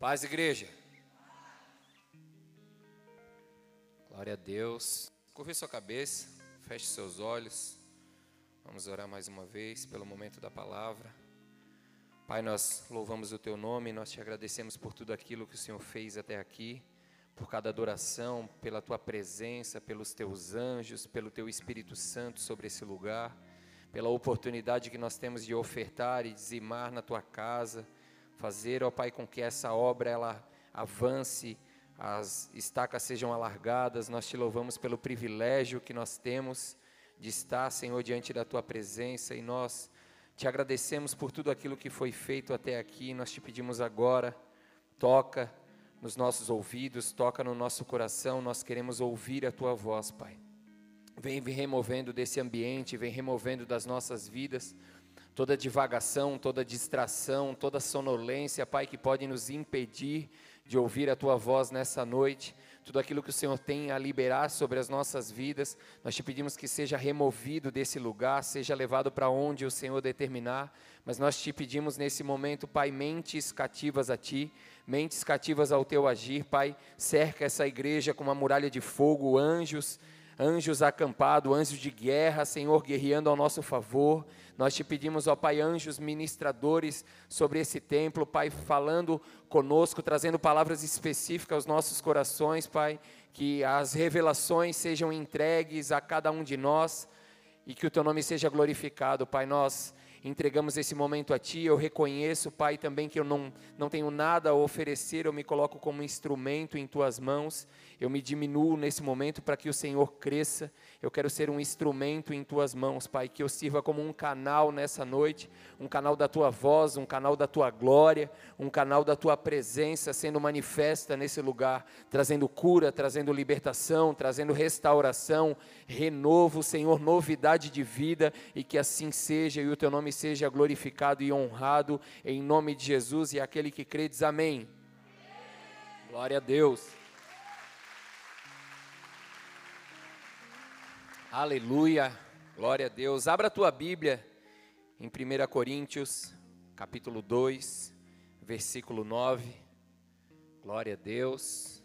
Paz, igreja. Glória a Deus. Curve sua cabeça, feche seus olhos. Vamos orar mais uma vez pelo momento da palavra. Pai, nós louvamos o teu nome, nós te agradecemos por tudo aquilo que o Senhor fez até aqui, por cada adoração, pela tua presença, pelos teus anjos, pelo teu Espírito Santo sobre esse lugar, pela oportunidade que nós temos de ofertar e dizimar na tua casa fazer, ó Pai, com que essa obra ela avance, as estacas sejam alargadas. Nós te louvamos pelo privilégio que nós temos de estar, Senhor, diante da tua presença e nós te agradecemos por tudo aquilo que foi feito até aqui. Nós te pedimos agora, toca nos nossos ouvidos, toca no nosso coração. Nós queremos ouvir a tua voz, Pai. Vem removendo desse ambiente, vem removendo das nossas vidas toda divagação, toda distração, toda sonolência, Pai, que pode nos impedir de ouvir a Tua voz nessa noite. Tudo aquilo que o Senhor tem a liberar sobre as nossas vidas, nós te pedimos que seja removido desse lugar, seja levado para onde o Senhor determinar. Mas nós te pedimos nesse momento, Pai, mentes cativas a Ti, mentes cativas ao Teu agir, Pai. Cerca essa igreja com uma muralha de fogo, anjos anjos acampados, anjos de guerra, Senhor, guerreando ao nosso favor. Nós te pedimos, ó Pai, anjos ministradores sobre esse templo, Pai, falando conosco, trazendo palavras específicas aos nossos corações, Pai, que as revelações sejam entregues a cada um de nós e que o teu nome seja glorificado, Pai. Nós entregamos esse momento a Ti. Eu reconheço, Pai, também que eu não, não tenho nada a oferecer, eu me coloco como instrumento em Tuas mãos. Eu me diminuo nesse momento para que o Senhor cresça. Eu quero ser um instrumento em tuas mãos, Pai, que eu sirva como um canal nessa noite, um canal da tua voz, um canal da tua glória, um canal da tua presença sendo manifesta nesse lugar, trazendo cura, trazendo libertação, trazendo restauração, renovo, Senhor, novidade de vida e que assim seja e o teu nome seja glorificado e honrado em nome de Jesus e aquele que crê diz amém. Glória a Deus. Aleluia, glória a Deus. Abra a tua Bíblia em 1 Coríntios, capítulo 2, versículo 9. Glória a Deus.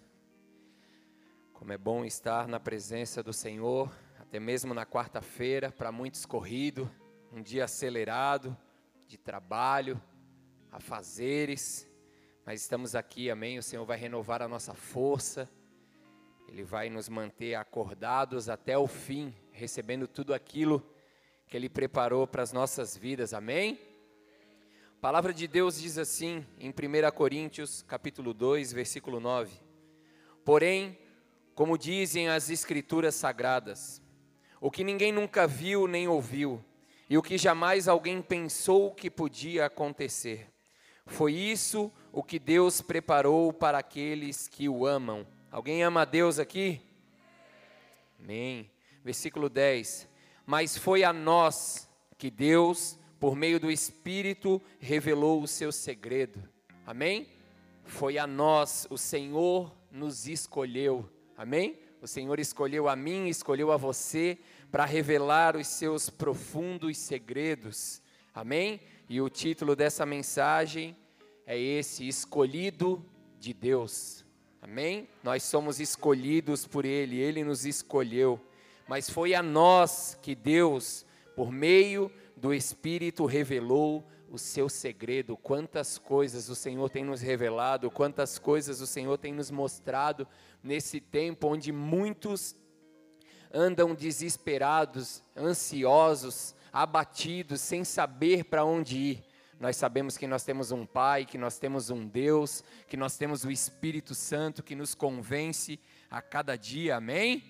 Como é bom estar na presença do Senhor, até mesmo na quarta-feira, para muitos corrido, um dia acelerado de trabalho, a fazeres, mas estamos aqui, amém. O Senhor vai renovar a nossa força ele vai nos manter acordados até o fim, recebendo tudo aquilo que Ele preparou para as nossas vidas. Amém? A palavra de Deus diz assim em 1 Coríntios, capítulo 2, versículo 9: Porém, como dizem as escrituras sagradas, o que ninguém nunca viu nem ouviu, e o que jamais alguém pensou que podia acontecer, foi isso o que Deus preparou para aqueles que o amam Alguém ama a Deus aqui? Amém. Versículo 10. Mas foi a nós que Deus, por meio do Espírito, revelou o seu segredo. Amém? Foi a nós, o Senhor nos escolheu. Amém? O Senhor escolheu a mim, escolheu a você para revelar os seus profundos segredos. Amém? E o título dessa mensagem é esse: Escolhido de Deus. Amém? Nós somos escolhidos por Ele, Ele nos escolheu. Mas foi a nós que Deus, por meio do Espírito, revelou o seu segredo. Quantas coisas o Senhor tem nos revelado, quantas coisas o Senhor tem nos mostrado nesse tempo onde muitos andam desesperados, ansiosos, abatidos, sem saber para onde ir. Nós sabemos que nós temos um Pai, que nós temos um Deus, que nós temos o Espírito Santo que nos convence a cada dia, amém?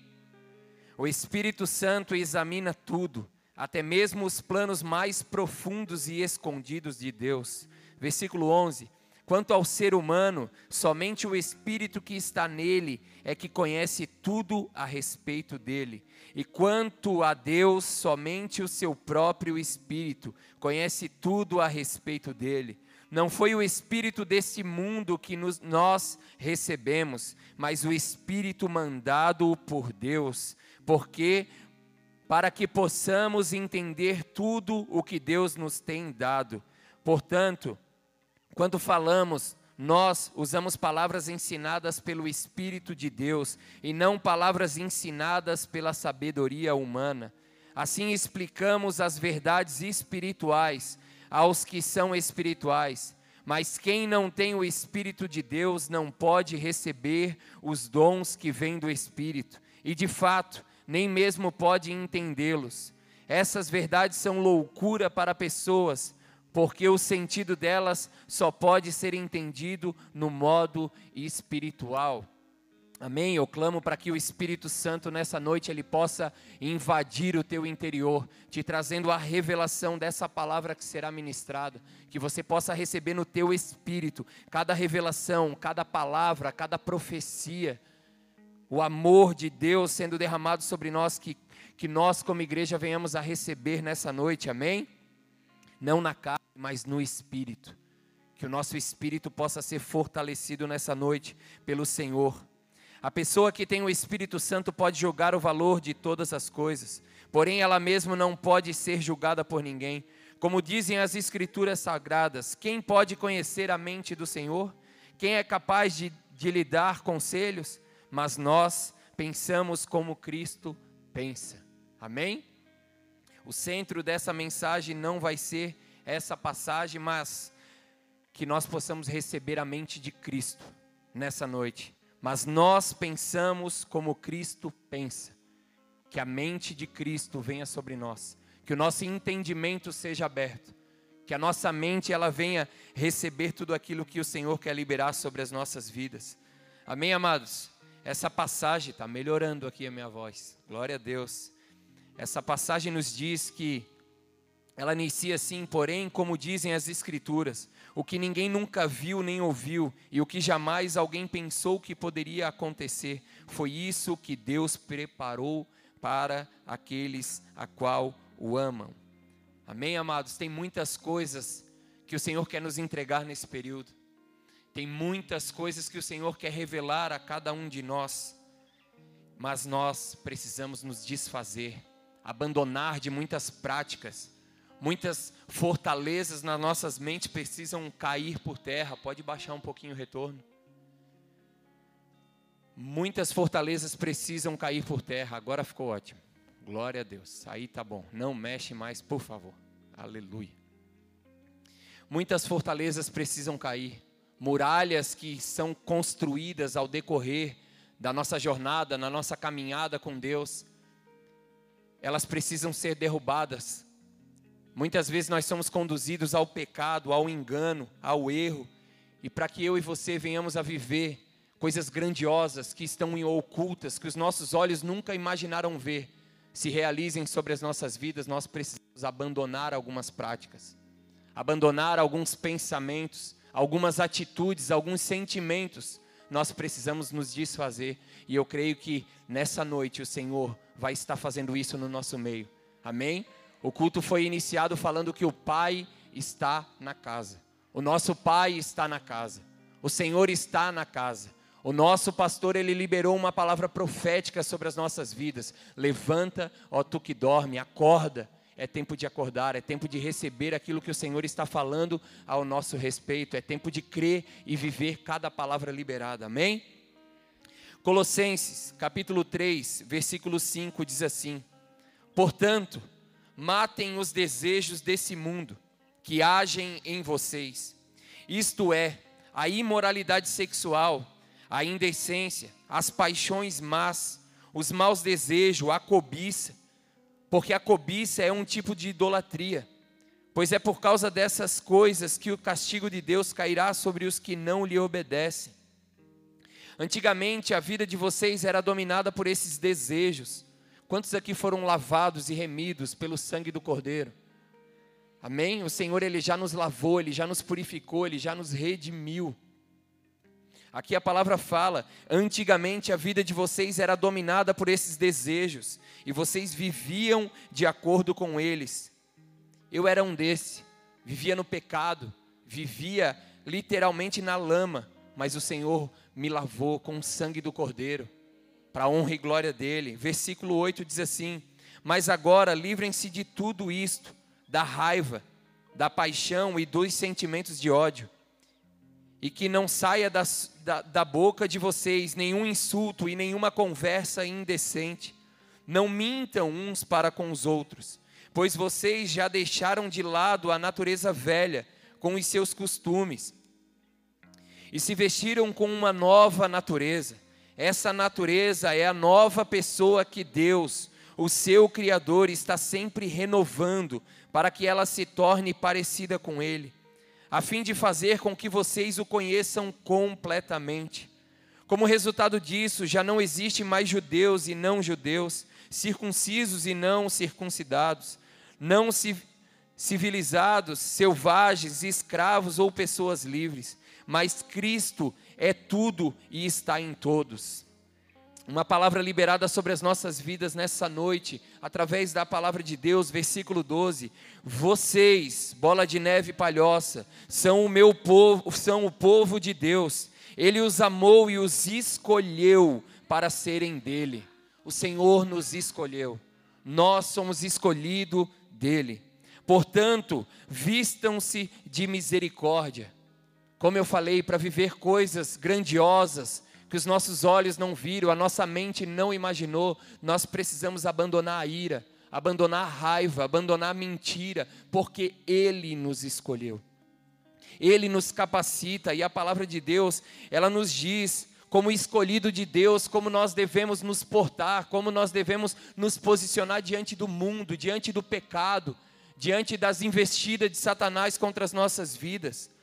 O Espírito Santo examina tudo, até mesmo os planos mais profundos e escondidos de Deus. Versículo 11: Quanto ao ser humano, somente o Espírito que está nele é que conhece tudo a respeito dele. E quanto a Deus, somente o seu próprio Espírito conhece tudo a respeito dele. Não foi o Espírito deste mundo que nos, nós recebemos, mas o Espírito mandado por Deus, porque para que possamos entender tudo o que Deus nos tem dado. Portanto, quando falamos nós usamos palavras ensinadas pelo Espírito de Deus e não palavras ensinadas pela sabedoria humana. Assim explicamos as verdades espirituais aos que são espirituais. Mas quem não tem o Espírito de Deus não pode receber os dons que vêm do Espírito, e de fato, nem mesmo pode entendê-los. Essas verdades são loucura para pessoas porque o sentido delas só pode ser entendido no modo espiritual. Amém? Eu clamo para que o Espírito Santo nessa noite ele possa invadir o teu interior, te trazendo a revelação dessa palavra que será ministrada, que você possa receber no teu espírito cada revelação, cada palavra, cada profecia, o amor de Deus sendo derramado sobre nós que que nós como igreja venhamos a receber nessa noite. Amém? Não na carne, mas no espírito. Que o nosso espírito possa ser fortalecido nessa noite pelo Senhor. A pessoa que tem o Espírito Santo pode julgar o valor de todas as coisas, porém ela mesma não pode ser julgada por ninguém. Como dizem as Escrituras sagradas, quem pode conhecer a mente do Senhor? Quem é capaz de, de lhe dar conselhos? Mas nós pensamos como Cristo pensa. Amém? O centro dessa mensagem não vai ser essa passagem, mas que nós possamos receber a mente de Cristo nessa noite. Mas nós pensamos como Cristo pensa. Que a mente de Cristo venha sobre nós, que o nosso entendimento seja aberto, que a nossa mente ela venha receber tudo aquilo que o Senhor quer liberar sobre as nossas vidas. Amém, amados. Essa passagem está melhorando aqui a minha voz. Glória a Deus. Essa passagem nos diz que ela inicia assim, porém, como dizem as Escrituras, o que ninguém nunca viu nem ouviu e o que jamais alguém pensou que poderia acontecer, foi isso que Deus preparou para aqueles a qual o amam. Amém, amados? Tem muitas coisas que o Senhor quer nos entregar nesse período. Tem muitas coisas que o Senhor quer revelar a cada um de nós, mas nós precisamos nos desfazer abandonar de muitas práticas. Muitas fortalezas nas nossas mentes precisam cair por terra. Pode baixar um pouquinho o retorno. Muitas fortalezas precisam cair por terra. Agora ficou ótimo. Glória a Deus. Aí tá bom. Não mexe mais, por favor. Aleluia. Muitas fortalezas precisam cair. Muralhas que são construídas ao decorrer da nossa jornada, na nossa caminhada com Deus elas precisam ser derrubadas. Muitas vezes nós somos conduzidos ao pecado, ao engano, ao erro, e para que eu e você venhamos a viver coisas grandiosas que estão ocultas, que os nossos olhos nunca imaginaram ver, se realizem sobre as nossas vidas, nós precisamos abandonar algumas práticas, abandonar alguns pensamentos, algumas atitudes, alguns sentimentos. Nós precisamos nos desfazer, e eu creio que nessa noite o Senhor vai estar fazendo isso no nosso meio. Amém? O culto foi iniciado falando que o Pai está na casa. O nosso Pai está na casa. O Senhor está na casa. O nosso pastor, ele liberou uma palavra profética sobre as nossas vidas. Levanta, ó tu que dorme, acorda. É tempo de acordar, é tempo de receber aquilo que o Senhor está falando ao nosso respeito. É tempo de crer e viver cada palavra liberada. Amém? Colossenses, capítulo 3, versículo 5 diz assim: Portanto, matem os desejos desse mundo que agem em vocês, isto é, a imoralidade sexual, a indecência, as paixões más, os maus desejos, a cobiça, porque a cobiça é um tipo de idolatria. Pois é por causa dessas coisas que o castigo de Deus cairá sobre os que não lhe obedecem. Antigamente a vida de vocês era dominada por esses desejos. Quantos aqui foram lavados e remidos pelo sangue do Cordeiro? Amém? O Senhor ele já nos lavou, ele já nos purificou, ele já nos redimiu. Aqui a palavra fala: antigamente a vida de vocês era dominada por esses desejos e vocês viviam de acordo com eles. Eu era um desse, vivia no pecado, vivia literalmente na lama, mas o Senhor me lavou com o sangue do Cordeiro, para a honra e glória dele. Versículo 8 diz assim: Mas agora livrem-se de tudo isto, da raiva, da paixão e dos sentimentos de ódio. e que não saia da, da, da boca de vocês nenhum insulto e nenhuma conversa indecente. Não mintam uns para com os outros, pois vocês já deixaram de lado a natureza velha com os seus costumes e se vestiram com uma nova natureza. Essa natureza é a nova pessoa que Deus, o seu Criador, está sempre renovando para que ela se torne parecida com Ele a fim de fazer com que vocês o conheçam completamente. Como resultado disso, já não existe mais judeus e não judeus, circuncisos e não circuncidados, não civilizados, selvagens, escravos ou pessoas livres, mas Cristo é tudo e está em todos uma palavra liberada sobre as nossas vidas nessa noite, através da palavra de Deus, versículo 12. Vocês, bola de neve palhoça, são o meu povo, são o povo de Deus. Ele os amou e os escolheu para serem dele. O Senhor nos escolheu. Nós somos escolhido dele. Portanto, vistam-se de misericórdia. Como eu falei, para viver coisas grandiosas, que os nossos olhos não viram, a nossa mente não imaginou, nós precisamos abandonar a ira, abandonar a raiva, abandonar a mentira, porque Ele nos escolheu. Ele nos capacita e a palavra de Deus, ela nos diz, como escolhido de Deus, como nós devemos nos portar, como nós devemos nos posicionar diante do mundo, diante do pecado, diante das investidas de Satanás contra as nossas vidas.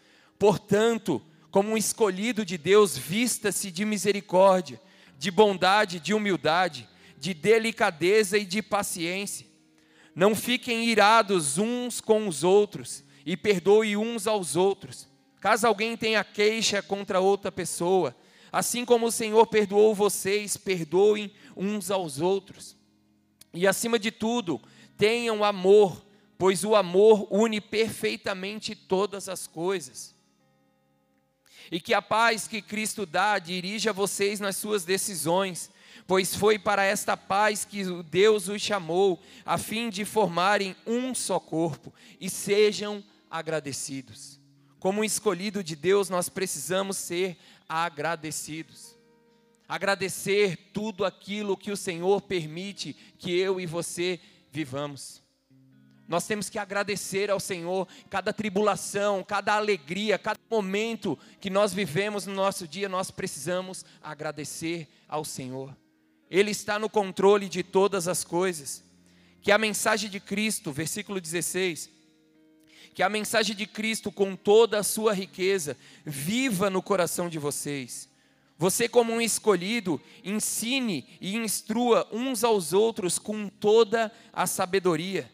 Portanto, como um escolhido de Deus, vista-se de misericórdia, de bondade, de humildade, de delicadeza e de paciência. Não fiquem irados uns com os outros e perdoe uns aos outros. Caso alguém tenha queixa contra outra pessoa, assim como o Senhor perdoou vocês, perdoem uns aos outros. E acima de tudo, tenham amor, pois o amor une perfeitamente todas as coisas e que a paz que Cristo dá dirija vocês nas suas decisões, pois foi para esta paz que Deus os chamou, a fim de formarem um só corpo e sejam agradecidos. Como escolhido de Deus, nós precisamos ser agradecidos. Agradecer tudo aquilo que o Senhor permite que eu e você vivamos. Nós temos que agradecer ao Senhor cada tribulação, cada alegria, cada momento que nós vivemos no nosso dia, nós precisamos agradecer ao Senhor. Ele está no controle de todas as coisas. Que a mensagem de Cristo, versículo 16, que a mensagem de Cristo com toda a sua riqueza viva no coração de vocês. Você, como um escolhido, ensine e instrua uns aos outros com toda a sabedoria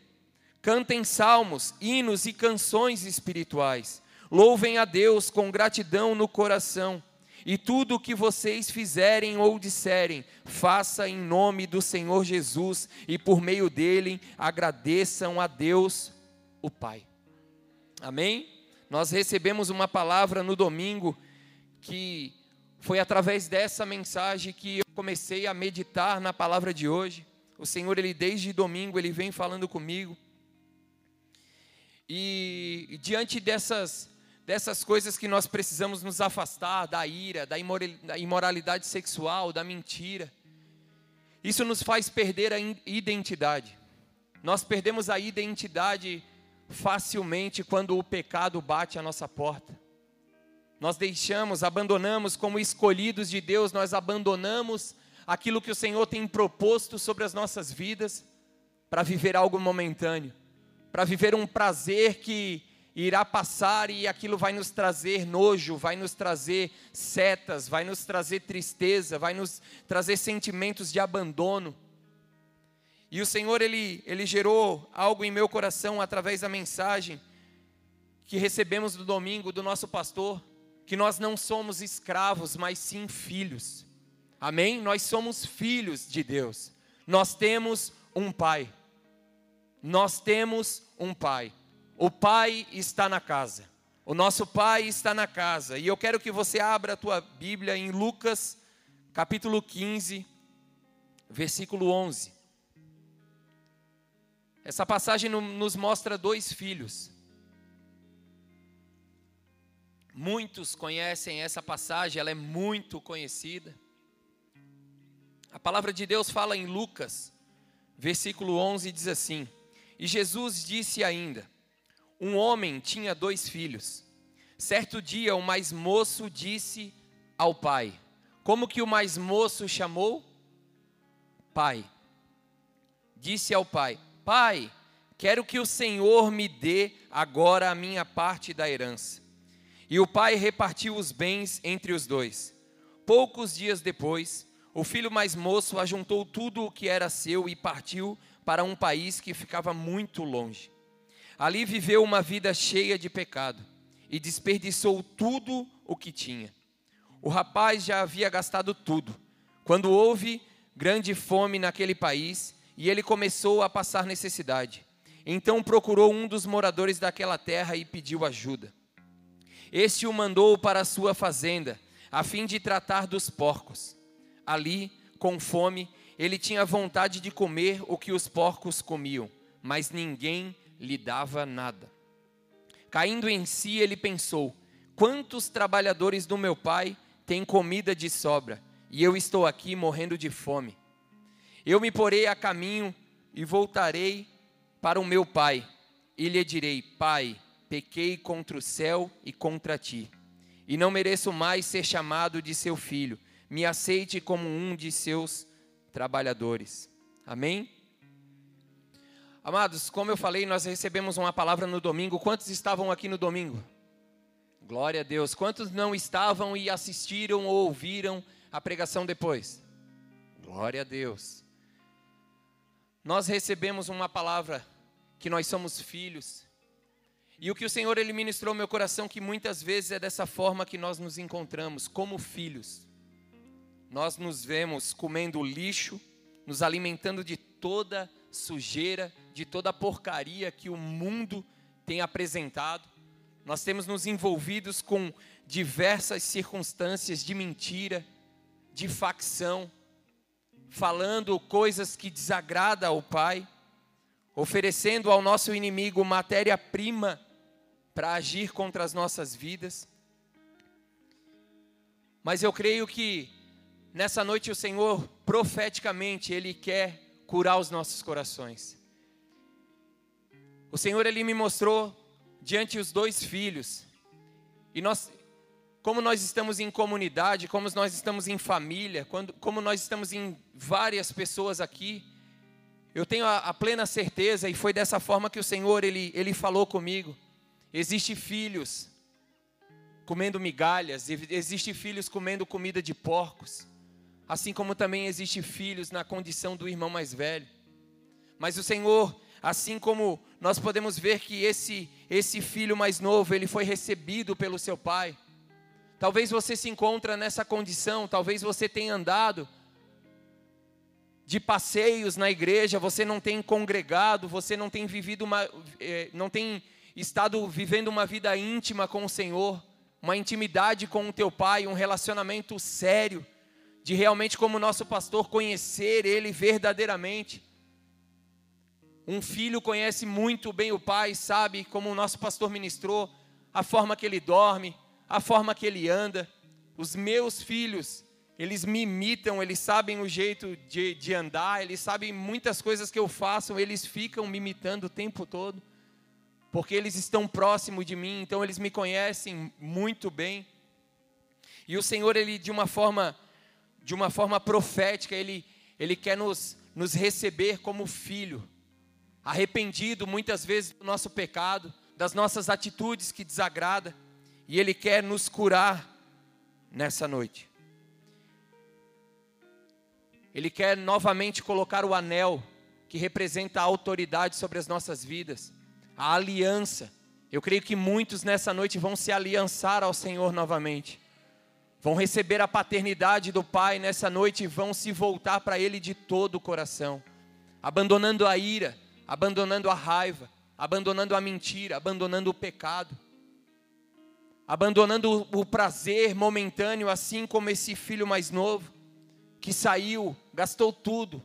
Cantem salmos, hinos e canções espirituais. Louvem a Deus com gratidão no coração. E tudo o que vocês fizerem ou disserem, faça em nome do Senhor Jesus e por meio dele agradeçam a Deus, o Pai. Amém? Nós recebemos uma palavra no domingo que foi através dessa mensagem que eu comecei a meditar na palavra de hoje. O Senhor, ele desde domingo, ele vem falando comigo. E diante dessas, dessas coisas que nós precisamos nos afastar, da ira, da imoralidade sexual, da mentira, isso nos faz perder a identidade. Nós perdemos a identidade facilmente quando o pecado bate à nossa porta. Nós deixamos, abandonamos como escolhidos de Deus, nós abandonamos aquilo que o Senhor tem proposto sobre as nossas vidas para viver algo momentâneo para viver um prazer que irá passar e aquilo vai nos trazer nojo, vai nos trazer setas, vai nos trazer tristeza, vai nos trazer sentimentos de abandono. E o Senhor ele ele gerou algo em meu coração através da mensagem que recebemos no domingo do nosso pastor, que nós não somos escravos, mas sim filhos. Amém? Nós somos filhos de Deus. Nós temos um pai. Nós temos um pai. O pai está na casa. O nosso pai está na casa. E eu quero que você abra a tua Bíblia em Lucas, capítulo 15, versículo 11. Essa passagem nos mostra dois filhos. Muitos conhecem essa passagem, ela é muito conhecida. A palavra de Deus fala em Lucas, versículo 11, diz assim: E Jesus disse ainda: Um homem tinha dois filhos. Certo dia, o mais moço disse ao pai: Como que o mais moço chamou? Pai. Disse ao pai: Pai, quero que o Senhor me dê agora a minha parte da herança. E o pai repartiu os bens entre os dois. Poucos dias depois, o filho mais moço ajuntou tudo o que era seu e partiu para um país que ficava muito longe. Ali viveu uma vida cheia de pecado e desperdiçou tudo o que tinha. O rapaz já havia gastado tudo, quando houve grande fome naquele país e ele começou a passar necessidade. Então procurou um dos moradores daquela terra e pediu ajuda. Este o mandou para a sua fazenda, a fim de tratar dos porcos. Ali, com fome, ele tinha vontade de comer o que os porcos comiam, mas ninguém lhe dava nada. Caindo em si, ele pensou: quantos trabalhadores do meu pai têm comida de sobra, e eu estou aqui morrendo de fome? Eu me porei a caminho e voltarei para o meu pai, e lhe direi: Pai, pequei contra o céu e contra ti, e não mereço mais ser chamado de seu filho. Me aceite como um de seus trabalhadores. Amém? Amados, como eu falei, nós recebemos uma palavra no domingo. Quantos estavam aqui no domingo? Glória a Deus. Quantos não estavam e assistiram ou ouviram a pregação depois? Glória a Deus. Nós recebemos uma palavra que nós somos filhos e o que o Senhor ele ministrou ao meu coração que muitas vezes é dessa forma que nós nos encontramos como filhos. Nós nos vemos comendo lixo, nos alimentando de toda sujeira, de toda porcaria que o mundo tem apresentado. Nós temos nos envolvidos com diversas circunstâncias de mentira, de facção, falando coisas que desagradam ao Pai, oferecendo ao nosso inimigo matéria-prima para agir contra as nossas vidas. Mas eu creio que nessa noite o Senhor, profeticamente, Ele quer curar os nossos corações. O Senhor, Ele me mostrou diante os dois filhos, e nós, como nós estamos em comunidade, como nós estamos em família, quando, como nós estamos em várias pessoas aqui, eu tenho a, a plena certeza, e foi dessa forma que o Senhor, Ele, Ele falou comigo, Existem filhos comendo migalhas, existem filhos comendo comida de porcos, assim como também existem filhos na condição do irmão mais velho. Mas o Senhor, assim como nós podemos ver que esse esse filho mais novo, ele foi recebido pelo seu pai. Talvez você se encontra nessa condição, talvez você tenha andado de passeios na igreja, você não tem congregado, você não tem vivido uma, eh, não tem estado vivendo uma vida íntima com o Senhor, uma intimidade com o teu pai, um relacionamento sério, de realmente, como nosso pastor, conhecer ele verdadeiramente. Um filho conhece muito bem o pai, sabe, como o nosso pastor ministrou, a forma que ele dorme, a forma que ele anda. Os meus filhos, eles me imitam, eles sabem o jeito de, de andar, eles sabem muitas coisas que eu faço, eles ficam me imitando o tempo todo porque eles estão próximos de mim, então eles me conhecem muito bem. E o Senhor, ele de uma forma, de uma forma profética, ele, ele quer nos, nos receber como filho, arrependido muitas vezes do nosso pecado, das nossas atitudes que desagrada, e ele quer nos curar nessa noite. Ele quer novamente colocar o anel que representa a autoridade sobre as nossas vidas a aliança. Eu creio que muitos nessa noite vão se aliançar ao Senhor novamente. Vão receber a paternidade do Pai nessa noite e vão se voltar para Ele de todo o coração, abandonando a ira, abandonando a raiva, abandonando a mentira, abandonando o pecado, abandonando o prazer momentâneo, assim como esse filho mais novo, que saiu, gastou tudo,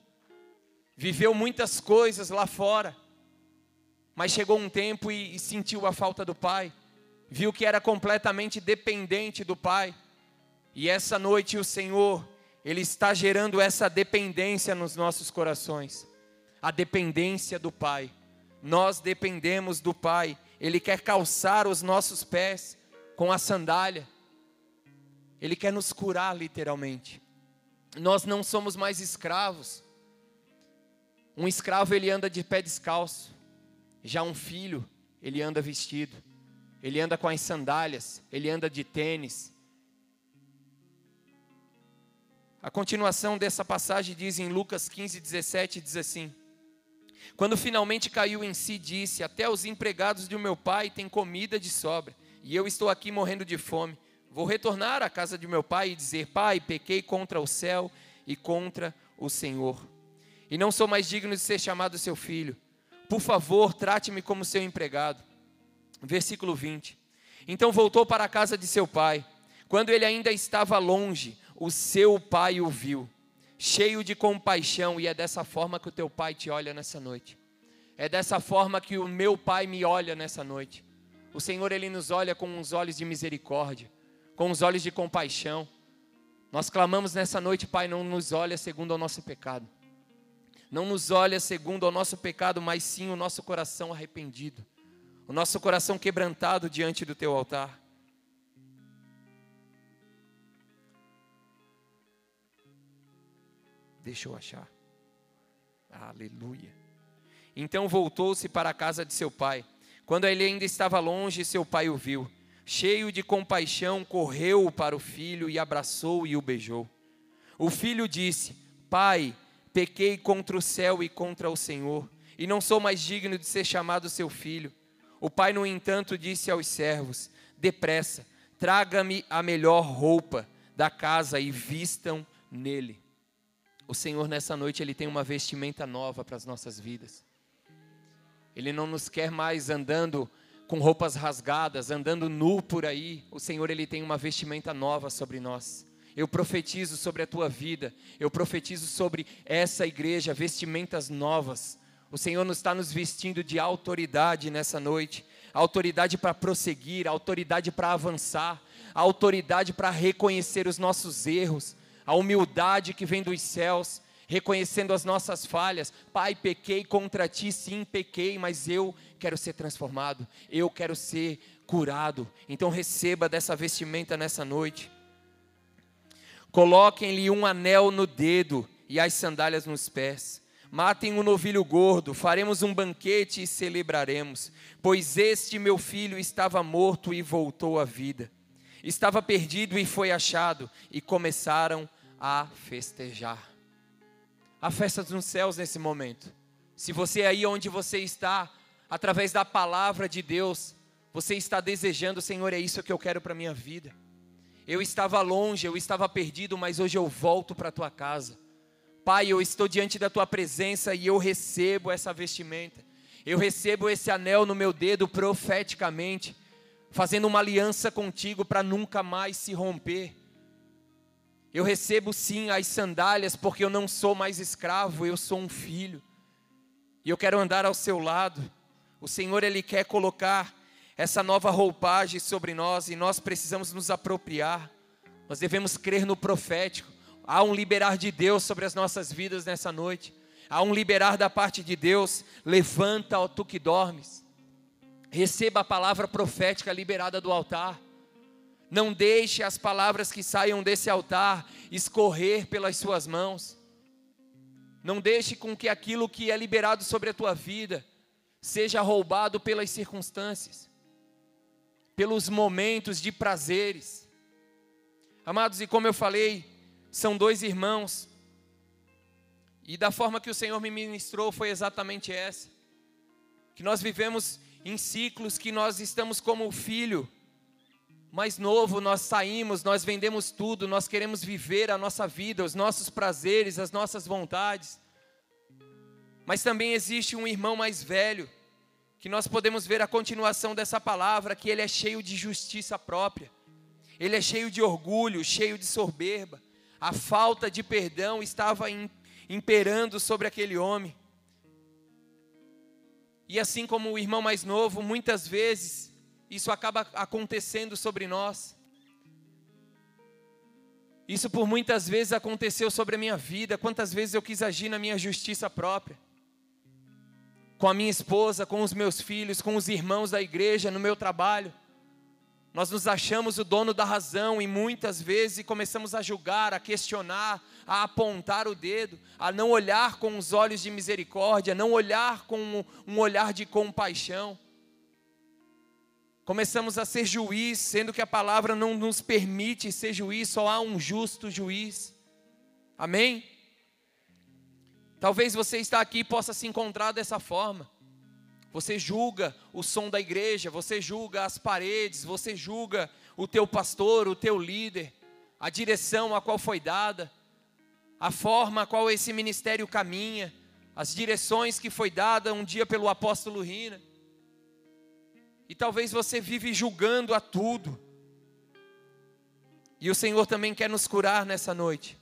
viveu muitas coisas lá fora, mas chegou um tempo e, sentiu a falta do pai, viu que era completamente dependente do pai. E essa noite o Senhor, Ele está gerando essa dependência nos nossos corações a dependência do Pai. Nós dependemos do Pai. Ele quer calçar os nossos pés com a sandália. Ele quer nos curar literalmente. Nós não somos mais escravos. Um escravo ele anda de pé descalço. Já um filho, ele anda vestido. Ele anda com as sandálias, ele anda de tênis. A continuação dessa passagem diz em Lucas 15, 17, diz assim: quando finalmente caiu em si, disse: Até os empregados de meu pai têm comida de sobra, e eu estou aqui morrendo de fome. Vou retornar à casa de meu pai e dizer: Pai, pequei contra o céu e contra o Senhor. E não sou mais digno de ser chamado seu filho. Por favor, trate-me como seu empregado. Versículo 20. Então voltou para a casa de seu pai. Quando ele ainda estava longe, o seu pai o viu cheio de compaixão, e é dessa forma que o teu pai te olha nessa noite. É dessa forma que o meu pai me olha nessa noite. O Senhor, Ele nos olha com uns olhos de misericórdia, com os olhos de compaixão. Nós clamamos nessa noite, Pai, não nos olha segundo o nosso pecado. Não nos olha segundo o nosso pecado, mas sim o nosso coração arrependido. O nosso coração quebrantado diante do teu altar. Deixa eu achar. Aleluia. Então voltou-se para a casa de seu pai. Quando ele ainda estava longe, seu pai o viu. Cheio de compaixão, correu para o filho e abraçou e o beijou. O filho disse: Pai, pequei contra o céu e contra o Senhor, e não sou mais digno de ser chamado seu filho. O pai, no entanto, disse aos servos: Depressa, traga-me a melhor roupa da casa e vistam nele. O Senhor nessa noite ele tem uma vestimenta nova para as nossas vidas. Ele não nos quer mais andando com roupas rasgadas, andando nu por aí. O Senhor ele tem uma vestimenta nova sobre nós. Eu profetizo sobre a tua vida, eu profetizo sobre essa igreja, vestimentas novas. O Senhor nos está nos vestindo de autoridade nessa noite autoridade para prosseguir, autoridade para avançar, autoridade para reconhecer os nossos erros, a humildade que vem dos céus, reconhecendo as nossas falhas. Pai, pequei contra ti, sim, pequei, mas eu quero ser transformado, eu quero ser curado. Então receba dessa vestimenta nessa noite. Coloquem-lhe um anel no dedo e as sandálias nos pés. Matem um novilho gordo, faremos um banquete e celebraremos, pois este meu filho estava morto e voltou à vida. Estava perdido e foi achado, e começaram a festejar. Há festas nos céus nesse momento. Se você é aí onde você está, através da palavra de Deus, você está desejando, Senhor, é isso que eu quero para a minha vida. Eu estava longe, eu estava perdido, mas hoje eu volto para a tua casa. Pai, eu estou diante da tua presença e eu recebo essa vestimenta. Eu recebo esse anel no meu dedo profeticamente, fazendo uma aliança contigo para nunca mais se romper. Eu recebo sim as sandálias, porque eu não sou mais escravo, eu sou um filho. E eu quero andar ao seu lado. O Senhor, Ele quer colocar essa nova roupagem sobre nós e nós precisamos nos apropriar. Nós devemos crer no profético. Há um liberar de Deus sobre as nossas vidas nessa noite. Há um liberar da parte de Deus. Levanta, ó tu que dormes. Receba a palavra profética liberada do altar. Não deixe as palavras que saiam desse altar escorrer pelas suas mãos. Não deixe com que aquilo que é liberado sobre a tua vida seja roubado pelas circunstâncias, pelos momentos de prazeres. Amados, e como eu falei, são dois irmãos, e da forma que o Senhor me ministrou foi exatamente essa: que nós vivemos em ciclos que nós estamos como filho mais novo, nós saímos, nós vendemos tudo, nós queremos viver a nossa vida, os nossos prazeres, as nossas vontades. Mas também existe um irmão mais velho, que nós podemos ver a continuação dessa palavra, que ele é cheio de justiça própria, ele é cheio de orgulho, cheio de soberba. A falta de perdão estava imperando sobre aquele homem. E assim como o irmão mais novo, muitas vezes isso acaba acontecendo sobre nós. Isso por muitas vezes aconteceu sobre a minha vida. Quantas vezes eu quis agir na minha justiça própria? Com a minha esposa, com os meus filhos, com os irmãos da igreja, no meu trabalho. Nós nos achamos o dono da razão e muitas vezes começamos a julgar, a questionar, a apontar o dedo, a não olhar com os olhos de misericórdia, não olhar com um olhar de compaixão. Começamos a ser juiz, sendo que a palavra não nos permite ser juiz, só há um justo juiz. Amém? Talvez você está aqui e possa se encontrar dessa forma. Você julga o som da igreja, você julga as paredes, você julga o teu pastor, o teu líder, a direção a qual foi dada, a forma a qual esse ministério caminha, as direções que foi dada um dia pelo apóstolo Rina. E talvez você vive julgando a tudo. E o Senhor também quer nos curar nessa noite.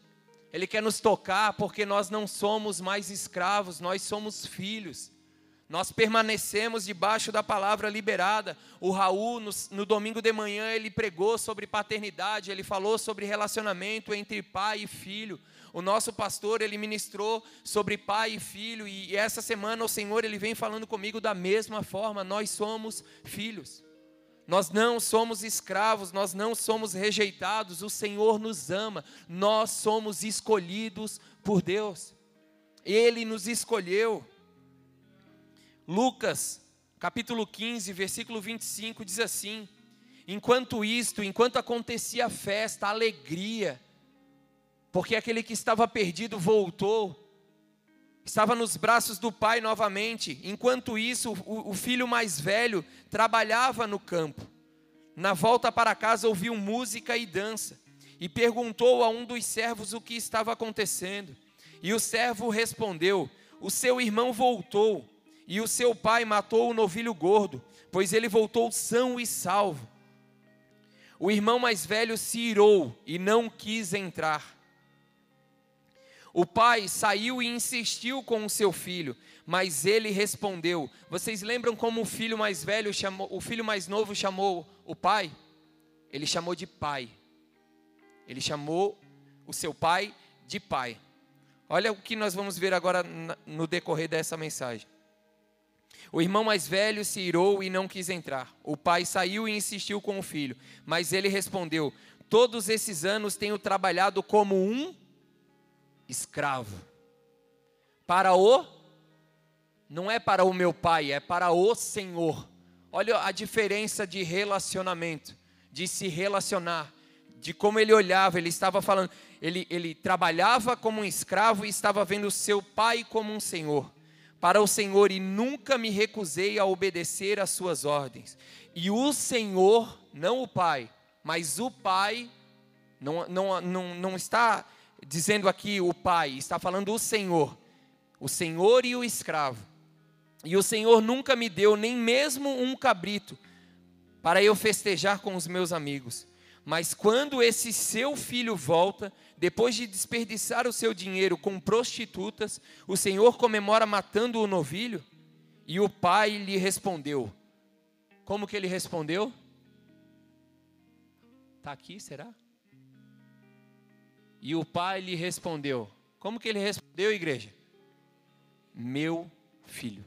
Ele quer nos tocar porque nós não somos mais escravos, nós somos filhos. Nós permanecemos debaixo da palavra liberada. O Raul, no, no, domingo de manhã, ele pregou sobre paternidade, ele falou sobre relacionamento entre pai e filho. O nosso pastor, ele ministrou sobre pai e filho, e essa semana o Senhor, ele vem falando comigo da mesma forma, nós somos filhos. Nós não somos escravos, nós não somos rejeitados, o Senhor nos ama, nós somos escolhidos por Deus. Ele nos escolheu. Lucas, capítulo 15, versículo 25 diz assim: Enquanto isto, enquanto acontecia a festa, a alegria, porque aquele que estava perdido voltou, estava nos braços do pai novamente. Enquanto isso, o, o, filho mais velho trabalhava no campo. Na volta para casa, ouviu música e dança, e perguntou a um dos servos o que estava acontecendo. E o servo respondeu: O seu irmão voltou, e o seu pai matou o novilho gordo, pois ele voltou são e salvo. O irmão mais velho se irou e não quis entrar. O pai saiu e insistiu com o seu filho, mas ele respondeu. Vocês lembram como o filho mais velho chamou, o filho mais novo chamou o pai? Ele chamou de pai. Ele chamou o seu pai de pai. Olha o que nós vamos ver agora no decorrer dessa mensagem. O irmão mais velho se irou e não quis entrar. O pai saiu e insistiu com o filho, mas ele respondeu: Todos esses anos tenho trabalhado como um escravo. Para o, não é para o meu pai, é para o Senhor. Olha a diferença de relacionamento, de se relacionar, de como ele olhava, ele estava falando, ele, ele trabalhava como um escravo e estava vendo o seu pai como um senhor. Para o Senhor, e nunca me recusei a obedecer às suas ordens. E o Senhor, não o pai, mas o pai, não, não, não, não está dizendo aqui o pai, está falando o Senhor, o Senhor e o escravo. E o Senhor nunca me deu nem mesmo um cabrito para eu festejar com os meus amigos. Mas quando esse seu filho volta, depois de desperdiçar o seu dinheiro com prostitutas, o Senhor comemora matando o novilho? E o pai lhe respondeu. Como que ele respondeu? Está aqui, será? E o pai lhe respondeu: Como que ele respondeu, igreja? Meu filho.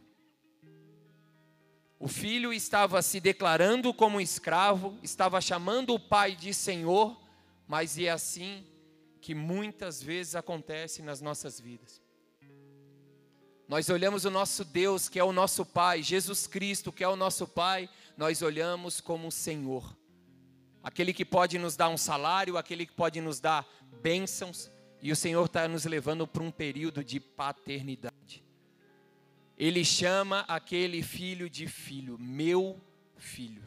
O filho estava se declarando como escravo, estava chamando o pai de senhor, mas é assim que muitas vezes acontece nas nossas vidas. Nós olhamos o nosso Deus, que é o nosso Pai, Jesus Cristo, que é o nosso Pai, nós olhamos como Senhor. Aquele que pode nos dar um salário, aquele que pode nos dar bênçãos, e o Senhor está nos levando para um período de paternidade. Ele chama aquele filho de filho, meu filho.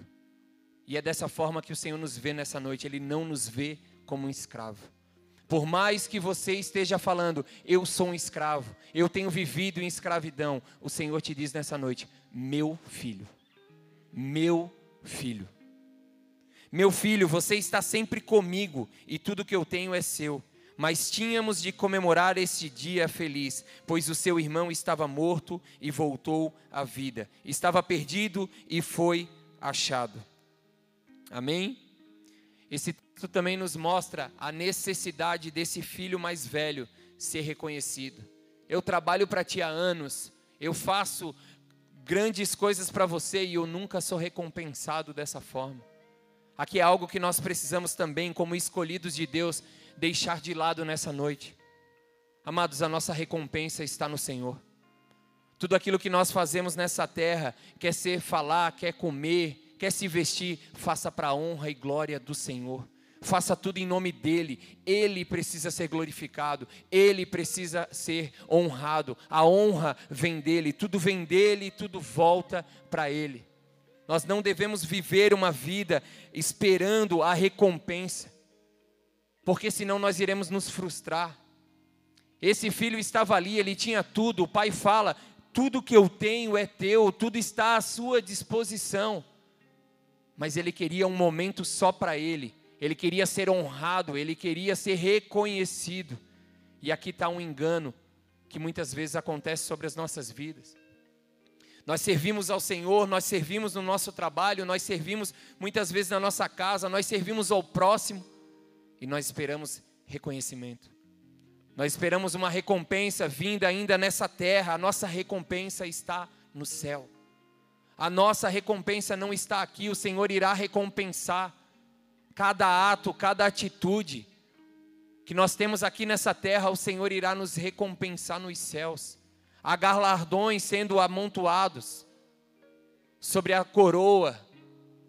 E é dessa forma que o Senhor nos vê nessa noite, Ele não nos vê como um escravo. Por mais que você esteja falando, eu sou um escravo, eu tenho vivido em escravidão, o Senhor te diz nessa noite, meu filho, meu filho. Meu filho, você está sempre comigo e tudo que eu tenho é seu. Mas tínhamos de comemorar este dia feliz, pois o seu irmão estava morto e voltou à vida, estava perdido e foi achado. Amém? Esse texto também nos mostra a necessidade desse filho mais velho ser reconhecido. Eu trabalho para ti há anos, eu faço grandes coisas para você e eu nunca sou recompensado dessa forma. Aqui é algo que nós precisamos também, como escolhidos de Deus, deixar de lado nessa noite. Amados, a nossa recompensa está no Senhor. Tudo aquilo que nós fazemos nessa terra, quer ser falar, quer comer, quer se vestir, faça para a honra e glória do Senhor. Faça tudo em nome dele. Ele precisa ser glorificado, ele precisa ser honrado. A honra vem dele, tudo vem dele, tudo volta para ele. Nós não devemos viver uma vida esperando a recompensa, porque senão nós iremos nos frustrar. Esse filho estava ali, ele tinha tudo. O pai fala: Tudo que eu tenho é teu, tudo está à sua disposição. Mas ele queria um momento só para ele ele queria ser honrado, ele queria ser reconhecido. E aqui está um engano que muitas vezes acontece sobre as nossas vidas. Nós servimos ao Senhor, nós servimos no nosso trabalho, nós servimos muitas vezes na nossa casa, nós servimos ao próximo e nós esperamos reconhecimento. Nós esperamos uma recompensa vinda ainda nessa terra, a nossa recompensa está no céu. A nossa recompensa não está aqui, o Senhor irá recompensar cada ato, cada atitude que nós temos aqui nessa terra, o Senhor irá nos recompensar nos céus. Há galardões sendo amontoados sobre a coroa,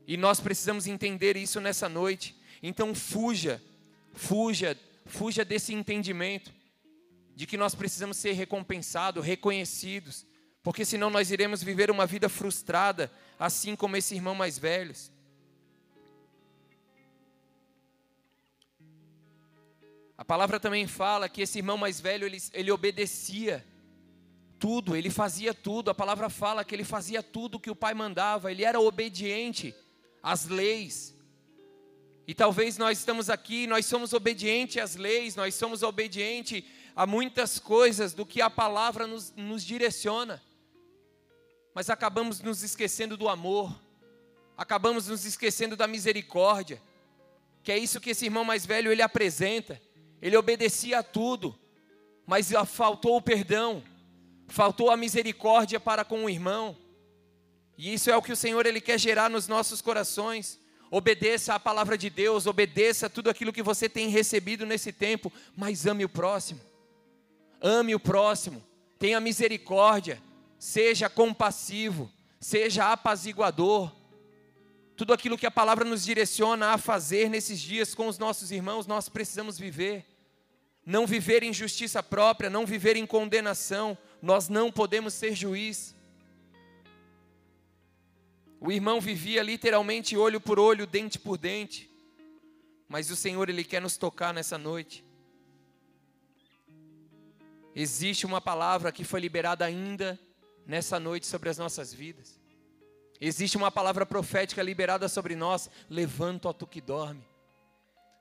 e nós precisamos entender isso nessa noite. Então fuja, fuja, fuja desse entendimento de que nós precisamos ser recompensados, reconhecidos, porque senão nós iremos viver uma vida frustrada, assim como esse irmão mais velhos. A palavra também fala que esse irmão mais velho, ele, ele obedecia tudo, ele fazia tudo. A palavra fala que ele fazia tudo que o pai mandava, ele era obediente às leis. E talvez nós estamos aqui, nós somos obedientes às leis, nós somos obedientes a muitas coisas do que a palavra nos, nos direciona. Mas acabamos nos esquecendo do amor, acabamos nos esquecendo da misericórdia, que é isso que esse irmão mais velho ele apresenta ele obedecia a tudo, mas faltou o perdão, faltou a misericórdia para com o irmão. E isso é o que o Senhor ele quer gerar nos nossos corações. Obedeça à palavra de Deus, obedeça a tudo aquilo que você tem recebido nesse tempo, mas ame o próximo. Ame o próximo, tenha misericórdia, seja compassivo, seja apaziguador. Tudo aquilo que a palavra nos direciona a fazer nesses dias com os nossos irmãos, nós precisamos viver não viver em justiça própria, não viver em condenação, nós não podemos ser juiz. O irmão vivia literalmente olho por olho, dente por dente, mas o Senhor, Ele quer nos tocar nessa noite. Existe uma palavra que foi liberada ainda nessa noite sobre as nossas vidas. Existe uma palavra profética liberada sobre nós. Levanta, ó tu que dorme.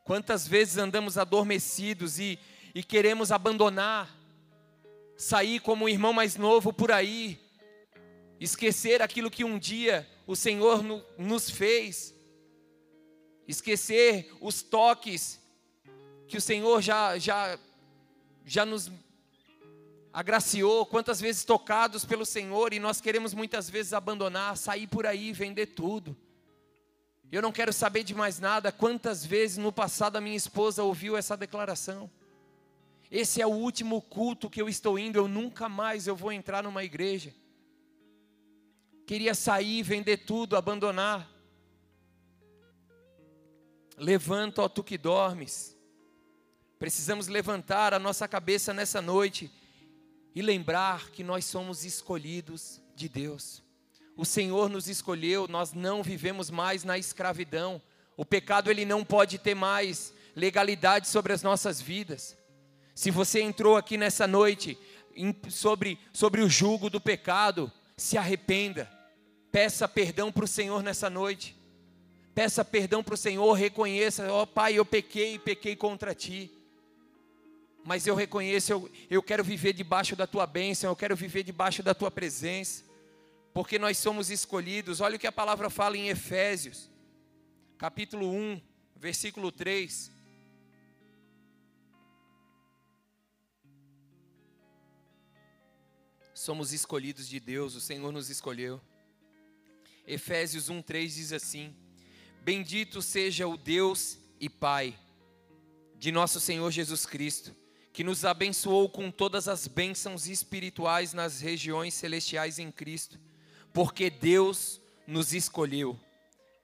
Quantas vezes andamos adormecidos e e queremos abandonar, sair como um irmão mais novo por aí, esquecer aquilo que um dia o Senhor no, nos fez, esquecer os toques que o Senhor já, já, já nos agraciou, quantas vezes tocados pelo Senhor e nós queremos muitas vezes abandonar, sair por aí, vender tudo. Eu não quero saber de mais nada. Quantas vezes no passado a minha esposa ouviu essa declaração? Esse é o último culto que eu estou indo, eu nunca mais eu vou entrar numa igreja. Queria sair, vender tudo, abandonar. Levanta, ó tu que dormes. Precisamos levantar a nossa cabeça nessa noite e lembrar que nós somos escolhidos de Deus. O Senhor nos escolheu, nós não vivemos mais na escravidão. O pecado ele não pode ter mais legalidade sobre as nossas vidas. Se você entrou aqui nessa noite sobre, sobre o jugo do pecado, se arrependa. Peça perdão para o Senhor nessa noite. Peça perdão para o Senhor, reconheça, ó oh, Pai, eu pequei, pequei contra Ti. Mas eu reconheço, eu, eu quero viver debaixo da Tua bênção, eu quero viver debaixo da Tua presença. Porque nós somos escolhidos. Olha o que a palavra fala em Efésios. capítulo 1, versículo 3. Somos escolhidos de Deus, o Senhor nos escolheu. Efésios 1:3 diz assim: Bendito seja o Deus e Pai de nosso Senhor Jesus Cristo, que nos abençoou com todas as bênçãos espirituais nas regiões celestiais em Cristo, porque Deus nos escolheu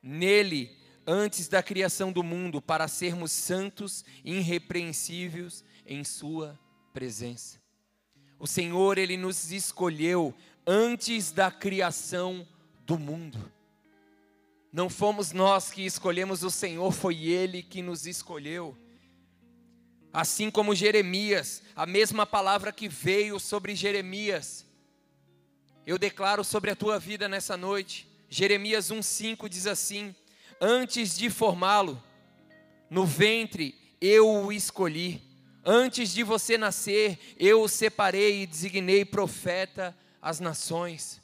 nele antes da criação do mundo para sermos santos e irrepreensíveis em sua presença. O Senhor ele nos escolheu antes da criação do mundo. Não fomos nós que escolhemos o Senhor, foi Ele que nos escolheu. Assim como Jeremias, a mesma palavra que veio sobre Jeremias, eu declaro sobre a tua vida nessa noite. Jeremias 1,5 diz assim: Antes de formá-lo, no ventre eu o escolhi. Antes de você nascer, eu o separei e designei profeta às nações.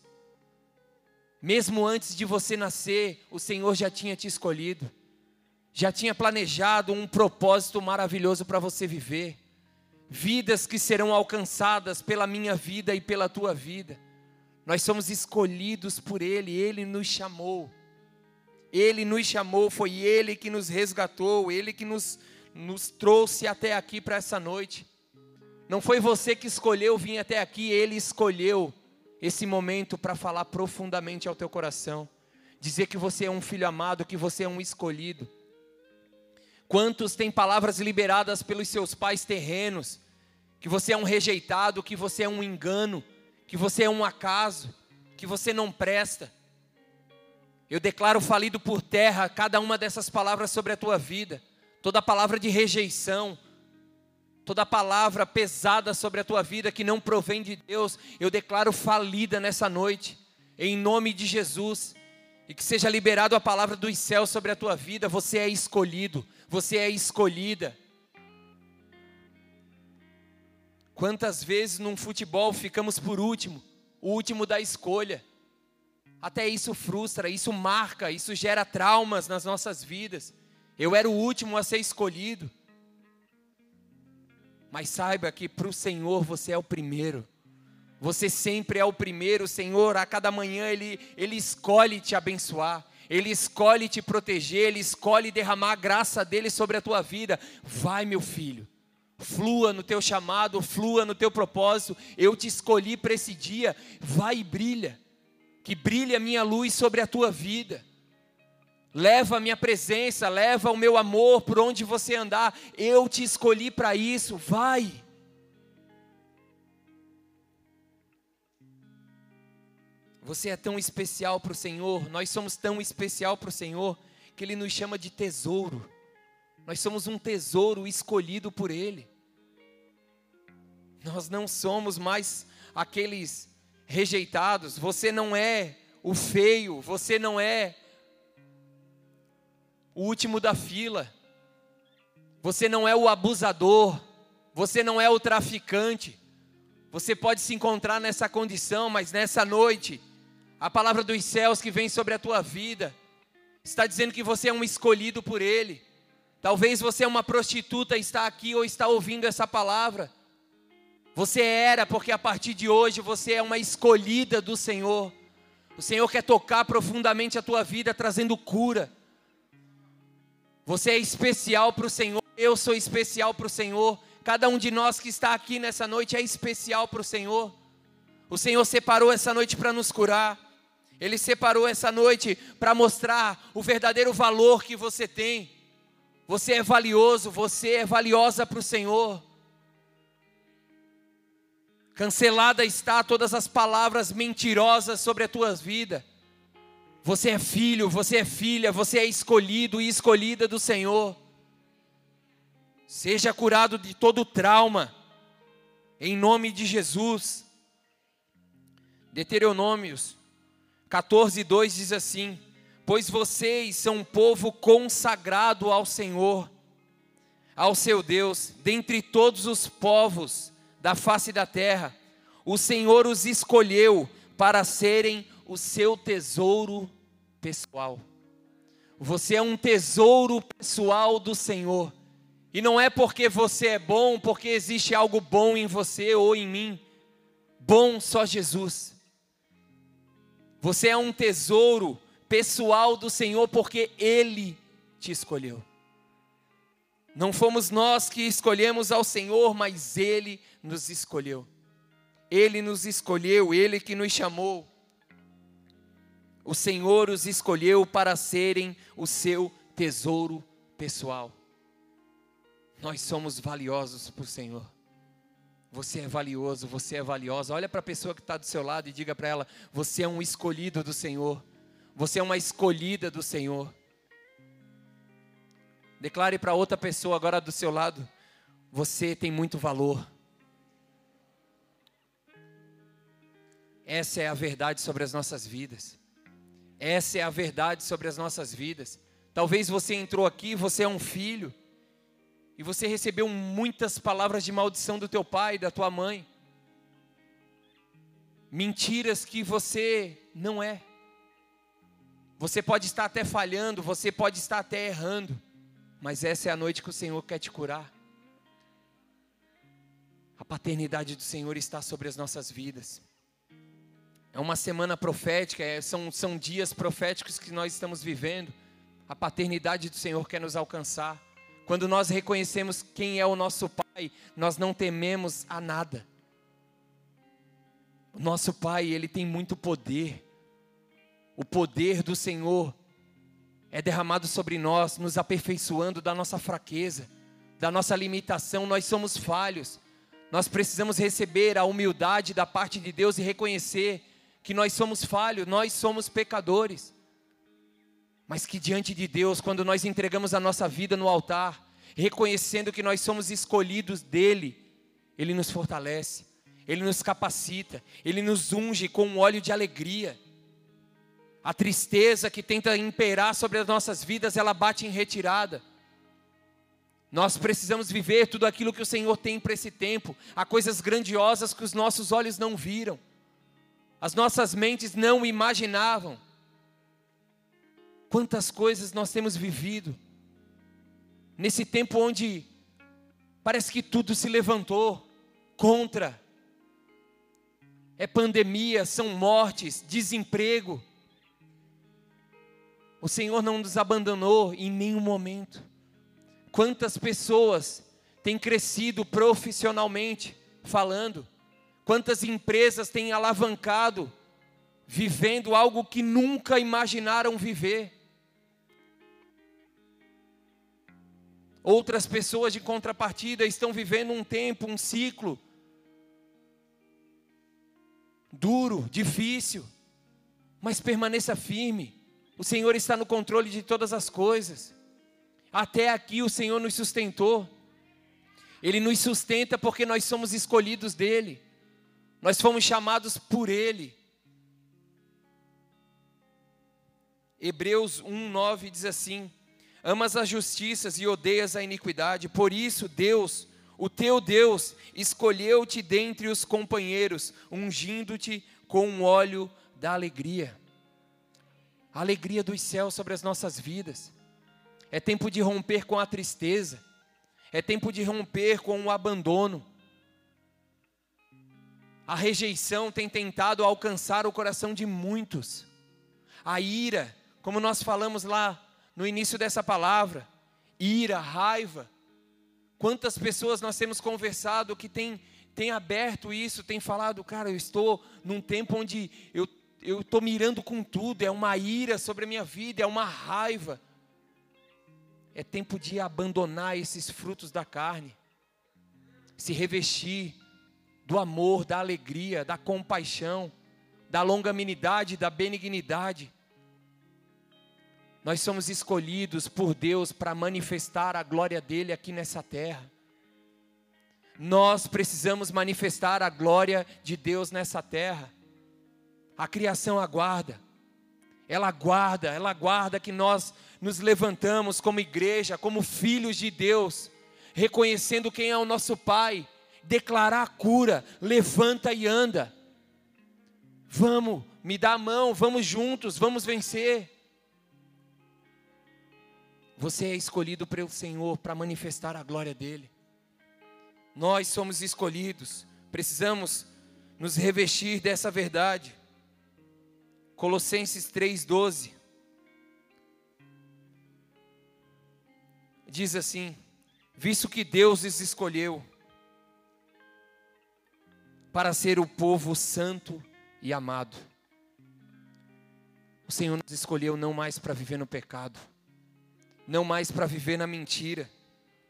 Mesmo antes de você nascer, o Senhor já tinha te escolhido, já tinha planejado um propósito maravilhoso para você viver, vidas que serão alcançadas pela minha vida e pela tua vida. Nós somos escolhidos por Ele, Ele nos chamou. Ele nos chamou, foi Ele que nos resgatou, Ele que nos, nos trouxe até aqui para essa noite. Não foi você que escolheu vir até aqui, Ele escolheu esse momento para falar profundamente ao teu coração, dizer que você é um filho amado, que você é um escolhido. Quantos têm palavras liberadas pelos seus pais terrenos, que você é um rejeitado, que você é um engano, que você é um acaso, que você não presta. Eu declaro falido por terra cada uma dessas palavras sobre a tua vida, toda palavra de rejeição, toda palavra pesada sobre a tua vida que não provém de Deus, eu declaro falida nessa noite, em nome de Jesus. E que seja liberado a palavra dos céus sobre a tua vida. Você é escolhido, você é escolhida. Quantas vezes num futebol ficamos por último, o último da escolha. Até isso frustra, isso marca, isso gera traumas nas nossas vidas. Eu era o último a ser escolhido. Mas saiba que para o Senhor você é o primeiro. Você sempre é o primeiro, Senhor. A cada manhã Ele, Ele escolhe te abençoar. Ele escolhe te proteger. Ele escolhe derramar a graça dele sobre a tua vida. Vai, meu filho. Flua no teu chamado, flua no teu propósito. Eu te escolhi para esse dia. Vai e brilha. Que brilhe a minha luz sobre a tua vida. Leva a minha presença, leva o meu amor por onde você andar. Eu te escolhi para isso. Vai. Você é tão especial para o Senhor, nós somos tão especial para o Senhor, que Ele nos chama de tesouro. Nós somos um tesouro escolhido por Ele. Nós não somos mais aqueles rejeitados. Você não é o feio, você não é o último da fila. Você não é o abusador, você não é o traficante. Você pode se encontrar nessa condição, mas nessa noite, a palavra dos céus que vem sobre a tua vida está dizendo que você é um escolhido por Ele. Talvez você é uma prostituta, está aqui ou está ouvindo essa palavra. Você era, porque a partir de hoje você é uma escolhida do Senhor. O Senhor quer tocar profundamente a tua vida, trazendo cura você é especial para o Senhor, eu sou especial para o Senhor. Cada um de nós que está aqui nessa noite é especial para o Senhor. O Senhor separou essa noite para nos curar. Ele separou essa noite para mostrar o verdadeiro valor que você tem. Você é valioso, você é valiosa para o Senhor. Cancelada está todas as palavras mentirosas sobre a tua vida. Você é filho, você é filha, você é escolhido e escolhida do Senhor. Seja curado de todo trauma, em nome de Jesus. Deuteronômios 14, 2 diz assim: Pois vocês são um povo consagrado ao Senhor, ao seu Deus, dentre todos os povos da face da terra, o Senhor os escolheu para serem o seu tesouro pessoal. Você é um tesouro pessoal do Senhor. E não é porque você é bom, porque existe algo bom em você ou em mim. Bom só Jesus. Você é um tesouro pessoal do Senhor porque Ele te escolheu. Não fomos nós que escolhemos ao Senhor, mas Ele nos escolheu. Ele nos escolheu, Ele que nos chamou. O Senhor os escolheu para serem o seu tesouro pessoal. Nós somos valiosos para o Senhor. Você é valioso, você é valiosa. Olha para a pessoa que está do seu lado e diga para ela: Você é um escolhido do Senhor. Você é uma escolhida do Senhor. Declare para outra pessoa agora do seu lado: Você tem muito valor. Essa é a verdade sobre as nossas vidas. Essa é a verdade sobre as nossas vidas. Talvez você entrou aqui, você é um filho, e você recebeu muitas palavras de maldição do teu pai, da tua mãe. Mentiras que você não é. Você pode estar até falhando, você pode estar até errando, mas essa é a noite que o Senhor quer te curar. A paternidade do Senhor está sobre as nossas vidas. É uma semana profética, é, são, são dias proféticos que nós estamos vivendo. A paternidade do Senhor quer nos alcançar. Quando nós reconhecemos quem é o nosso Pai, nós não tememos a nada. O nosso Pai, ele tem muito poder. O poder do Senhor é derramado sobre nós, nos aperfeiçoando da nossa fraqueza, da nossa limitação. Nós somos falhos. Nós precisamos receber a humildade da parte de Deus e reconhecer que nós somos falhos, nós somos pecadores mas que diante de Deus, quando nós entregamos a nossa vida no altar, reconhecendo que nós somos escolhidos dele, ele nos fortalece, ele nos capacita, ele nos unge com um óleo de alegria. A tristeza que tenta imperar sobre as nossas vidas, ela bate em retirada. Nós precisamos viver tudo aquilo que o Senhor tem para esse tempo. Há coisas grandiosas que os nossos olhos não viram, as nossas mentes não imaginavam. Quantas coisas nós temos vivido nesse tempo onde parece que tudo se levantou contra. É pandemia, são mortes, desemprego. O Senhor não nos abandonou em nenhum momento. Quantas pessoas têm crescido profissionalmente falando? Quantas empresas têm alavancado, vivendo algo que nunca imaginaram viver? Outras pessoas de contrapartida estão vivendo um tempo, um ciclo duro, difícil, mas permaneça firme. O Senhor está no controle de todas as coisas. Até aqui o Senhor nos sustentou. Ele nos sustenta porque nós somos escolhidos dele. Nós fomos chamados por ele. Hebreus 1:9 diz assim: amas as justiças e odeias a iniquidade, por isso Deus, o teu Deus, escolheu-te dentre os companheiros, ungindo-te com o um óleo da alegria. A alegria dos céus sobre as nossas vidas. É tempo de romper com a tristeza. É tempo de romper com o abandono. A rejeição tem tentado alcançar o coração de muitos. A ira, como nós falamos lá no início dessa palavra, ira, raiva. Quantas pessoas nós temos conversado que tem, tem aberto isso, tem falado, cara, eu estou num tempo onde eu eu estou mirando com tudo, é uma ira sobre a minha vida, é uma raiva. É tempo de abandonar esses frutos da carne, se revestir do amor, da alegria, da compaixão, da longanimidade, da benignidade. Nós somos escolhidos por Deus para manifestar a glória dele aqui nessa terra. Nós precisamos manifestar a glória de Deus nessa terra. A criação aguarda. Ela aguarda, ela aguarda que nós nos levantamos como igreja, como filhos de Deus, reconhecendo quem é o nosso Pai, declarar a cura, levanta e anda. Vamos, me dá a mão, vamos juntos, vamos vencer. Você é escolhido pelo Senhor para manifestar a glória dele. Nós somos escolhidos, precisamos nos revestir dessa verdade. Colossenses 3,12 diz assim: Visto que Deus os escolheu para ser o povo santo e amado, o Senhor nos escolheu não mais para viver no pecado, não mais para viver na mentira,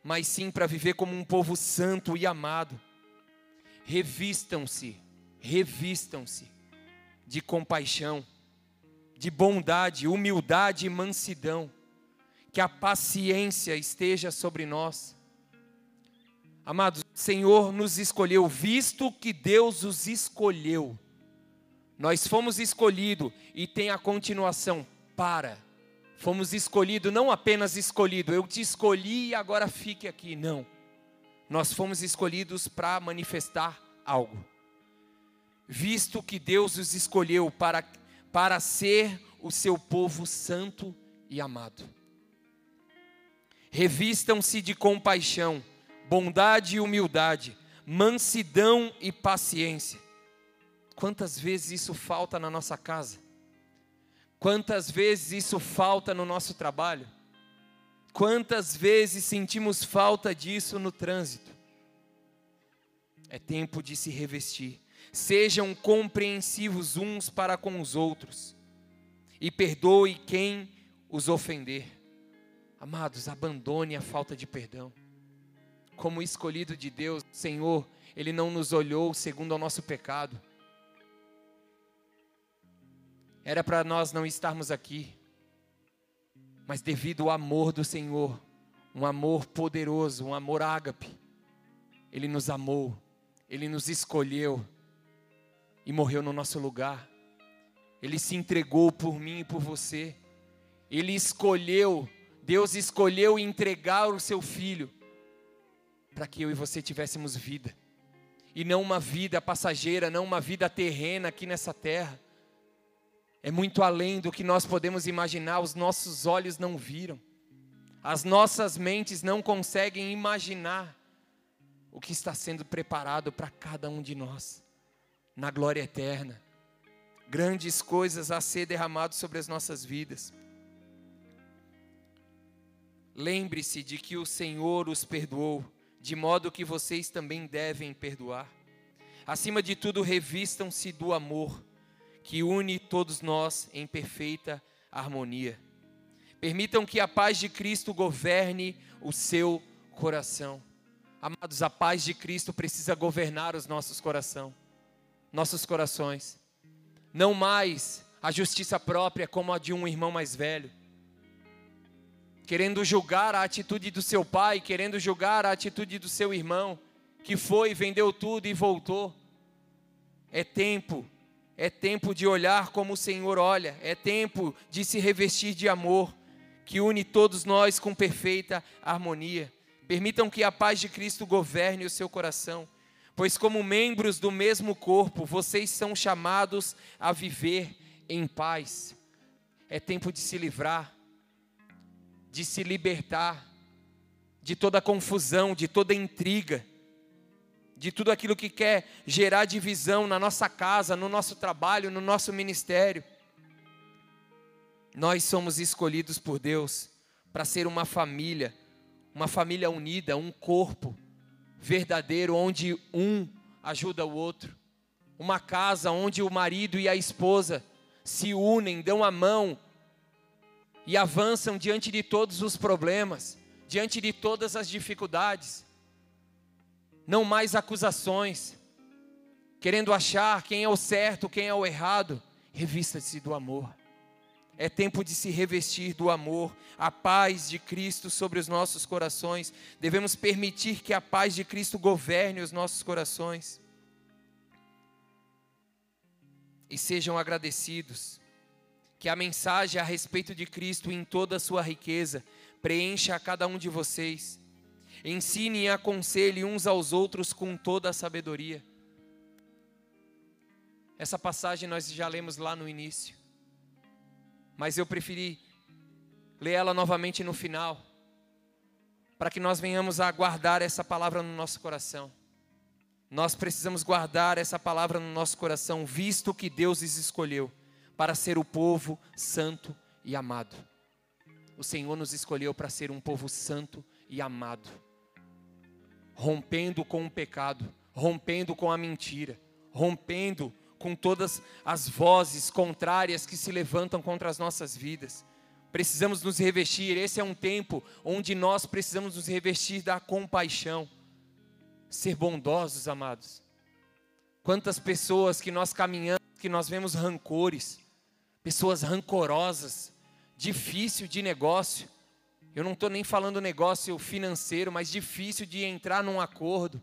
mas sim para viver como um povo santo e amado. Revistam-se, revistam-se de compaixão, de bondade, humildade e mansidão. Que a paciência esteja sobre nós. Amados, o Senhor nos escolheu, visto que Deus os escolheu. Nós fomos escolhidos e tem a continuação para Fomos escolhidos, não apenas escolhido, eu te escolhi e agora fique aqui. Não. Nós fomos escolhidos para manifestar algo. Visto que Deus os escolheu para, para ser o seu povo santo e amado. Revistam-se de compaixão, bondade e humildade, mansidão e paciência. Quantas vezes isso falta na nossa casa? Quantas vezes isso falta no nosso trabalho? Quantas vezes sentimos falta disso no trânsito? É tempo de se revestir. Sejam compreensivos uns para com os outros e perdoe quem os ofender. Amados, abandone a falta de perdão. Como escolhido de Deus, Senhor, Ele não nos olhou segundo o nosso pecado, era para nós não estarmos aqui, mas devido ao amor do Senhor, um amor poderoso, um amor ágape, Ele nos amou, Ele nos escolheu e morreu no nosso lugar. Ele se entregou por mim e por você. Ele escolheu, Deus escolheu entregar o seu filho para que eu e você tivéssemos vida. E não uma vida passageira, não uma vida terrena aqui nessa terra é muito além do que nós podemos imaginar, os nossos olhos não viram, as nossas mentes não conseguem imaginar o que está sendo preparado para cada um de nós, na glória eterna. Grandes coisas a ser derramadas sobre as nossas vidas. Lembre-se de que o Senhor os perdoou, de modo que vocês também devem perdoar. Acima de tudo, revistam-se do amor que une todos nós em perfeita harmonia. Permitam que a paz de Cristo governe o seu coração. Amados, a paz de Cristo precisa governar os nossos coração, nossos corações. Não mais a justiça própria como a de um irmão mais velho. Querendo julgar a atitude do seu pai, querendo julgar a atitude do seu irmão, que foi, vendeu tudo e voltou. É tempo é tempo de olhar como o Senhor olha, é tempo de se revestir de amor, que une todos nós com perfeita harmonia. Permitam que a paz de Cristo governe o seu coração, pois, como membros do mesmo corpo, vocês são chamados a viver em paz. É tempo de se livrar, de se libertar de toda confusão, de toda intriga, de tudo aquilo que quer gerar divisão na nossa casa, no nosso trabalho, no nosso ministério. Nós somos escolhidos por Deus para ser uma família, uma família unida, um corpo verdadeiro, onde um ajuda o outro, uma casa onde o marido e a esposa se unem, dão a mão e avançam diante de todos os problemas, diante de todas as dificuldades não mais acusações, querendo achar quem é o certo, quem é o errado. Revista-se do amor. É tempo de se revestir do amor, a paz de Cristo sobre os nossos corações. Devemos permitir que a paz de Cristo governe os nossos corações. E sejam agradecidos. Que a mensagem a respeito de Cristo em toda a sua riqueza preencha a cada um de vocês Ensine e aconselhe uns aos outros com toda a sabedoria. Essa passagem nós já lemos lá no início. Mas eu preferi ler ela novamente no final, para que nós venhamos a guardar essa palavra no nosso coração. Nós precisamos guardar essa palavra no nosso coração, visto que Deus os escolheu para ser o povo santo e amado. O Senhor nos escolheu para ser um povo santo e amado, rompendo com o pecado, rompendo com a mentira, rompendo com todas as vozes contrárias que se levantam contra as nossas vidas. Precisamos nos revestir, esse é um tempo onde nós precisamos nos revestir da compaixão. Ser bondosos, amados. Quantas pessoas que nós caminhamos, que nós vemos rancores, pessoas rancorosas, difícil de negócio. Eu não estou nem falando negócio financeiro, mas difícil de entrar num acordo.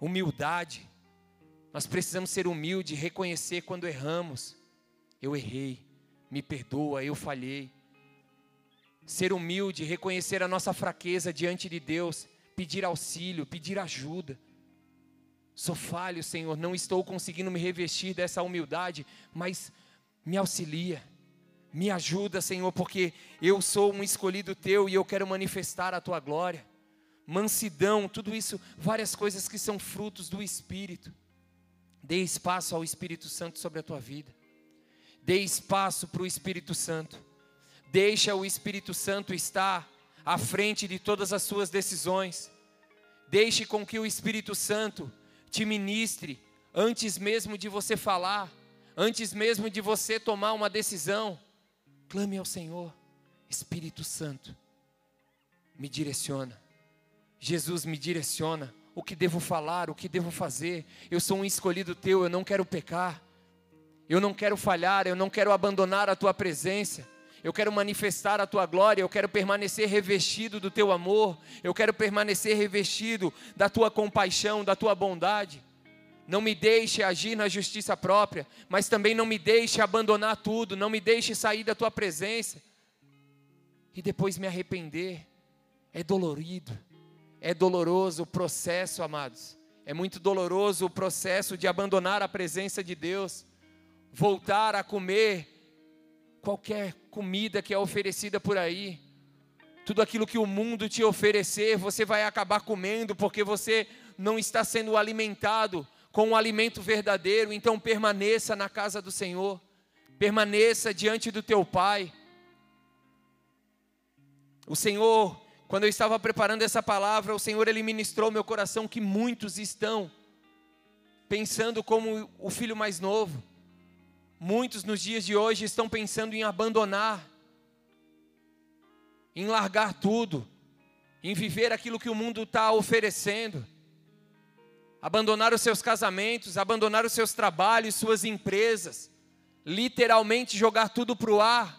Humildade. Nós precisamos ser humildes, reconhecer quando erramos. Eu errei, me perdoa, eu falhei. Ser humilde, reconhecer a nossa fraqueza diante de Deus, pedir auxílio, pedir ajuda. Sou falho, Senhor, não estou conseguindo me revestir dessa humildade, mas me auxilia, me ajuda, Senhor, porque eu sou um escolhido teu e eu quero manifestar a tua glória. Mansidão, tudo isso, várias coisas que são frutos do Espírito. Dê espaço ao Espírito Santo sobre a tua vida. Dê espaço para o Espírito Santo. Deixa o Espírito Santo estar à frente de todas as suas decisões. Deixe com que o Espírito Santo te ministre antes mesmo de você falar, antes mesmo de você tomar uma decisão. Clame ao Senhor, Espírito Santo, me direciona. Jesus me direciona o que devo falar, o que devo fazer. Eu sou um escolhido teu, eu não quero pecar. Eu não quero falhar, eu não quero abandonar a tua presença. Eu quero manifestar a tua glória, eu quero permanecer revestido do teu amor, eu quero permanecer revestido da tua compaixão, da tua bondade. Não me deixe agir na justiça própria, mas também não me deixe abandonar tudo, não me deixe sair da tua presença e depois me arrepender. É dolorido, é doloroso o processo, amados. É muito doloroso o processo de abandonar a presença de Deus, voltar a comer qualquer comida que é oferecida por aí. Tudo aquilo que o mundo te oferecer, você vai acabar comendo, porque você não está sendo alimentado com o alimento verdadeiro. Então permaneça na casa do Senhor, permaneça diante do teu Pai. O Senhor quando eu estava preparando essa palavra, o Senhor ele ministrou meu coração que muitos estão pensando como o filho mais novo. Muitos nos dias de hoje estão pensando em abandonar, em largar tudo, em viver aquilo que o mundo está oferecendo, abandonar os seus casamentos, abandonar os seus trabalhos, suas empresas, literalmente jogar tudo para o ar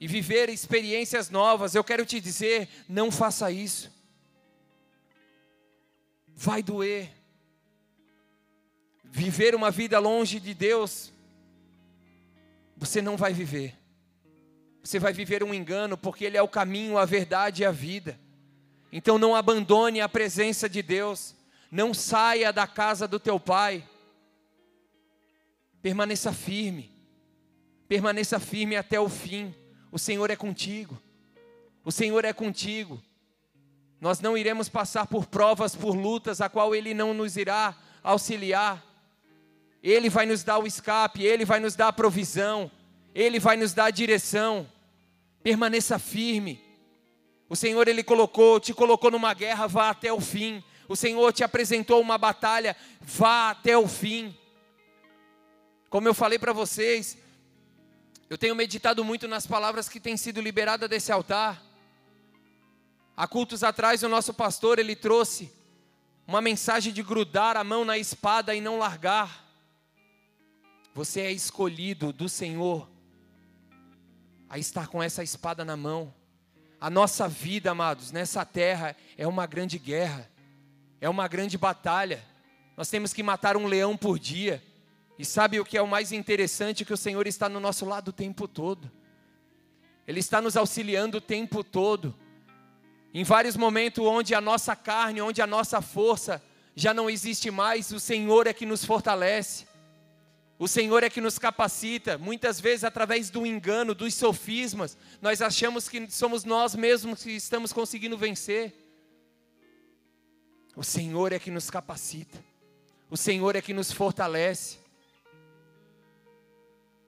e viver experiências novas, eu quero te dizer: não faça isso. Vai doer. Viver uma vida longe de Deus, você não vai viver. Você vai viver um engano, porque Ele é o caminho, a verdade e a vida. Então não abandone a presença de Deus. Não saia da casa do teu pai. Permaneça firme. Permaneça firme até o fim. O Senhor é contigo. O Senhor é contigo. Nós não iremos passar por provas, por lutas, a qual Ele não nos irá auxiliar. Ele vai nos dar o escape, Ele vai nos dar a provisão, Ele vai nos dar a direção. Permaneça firme. O Senhor, Ele colocou, te colocou numa guerra, vá até o fim. O Senhor te apresentou uma batalha, vá até o fim. Como eu falei para vocês, eu tenho meditado muito nas palavras que têm sido liberadas desse altar. Há cultos atrás, o nosso pastor ele trouxe uma mensagem de grudar a mão na espada e não largar. Você é escolhido do Senhor a estar com essa espada na mão. A nossa vida, amados, nessa terra é uma grande guerra, é uma grande batalha. Nós temos que matar um leão por dia. E sabe o que é o mais interessante? Que o Senhor está no nosso lado o tempo todo. Ele está nos auxiliando o tempo todo. Em vários momentos onde a nossa carne, onde a nossa força já não existe mais, o Senhor é que nos fortalece. O Senhor é que nos capacita, muitas vezes através do engano, dos sofismas, nós achamos que somos nós mesmos que estamos conseguindo vencer. O Senhor é que nos capacita, o Senhor é que nos fortalece.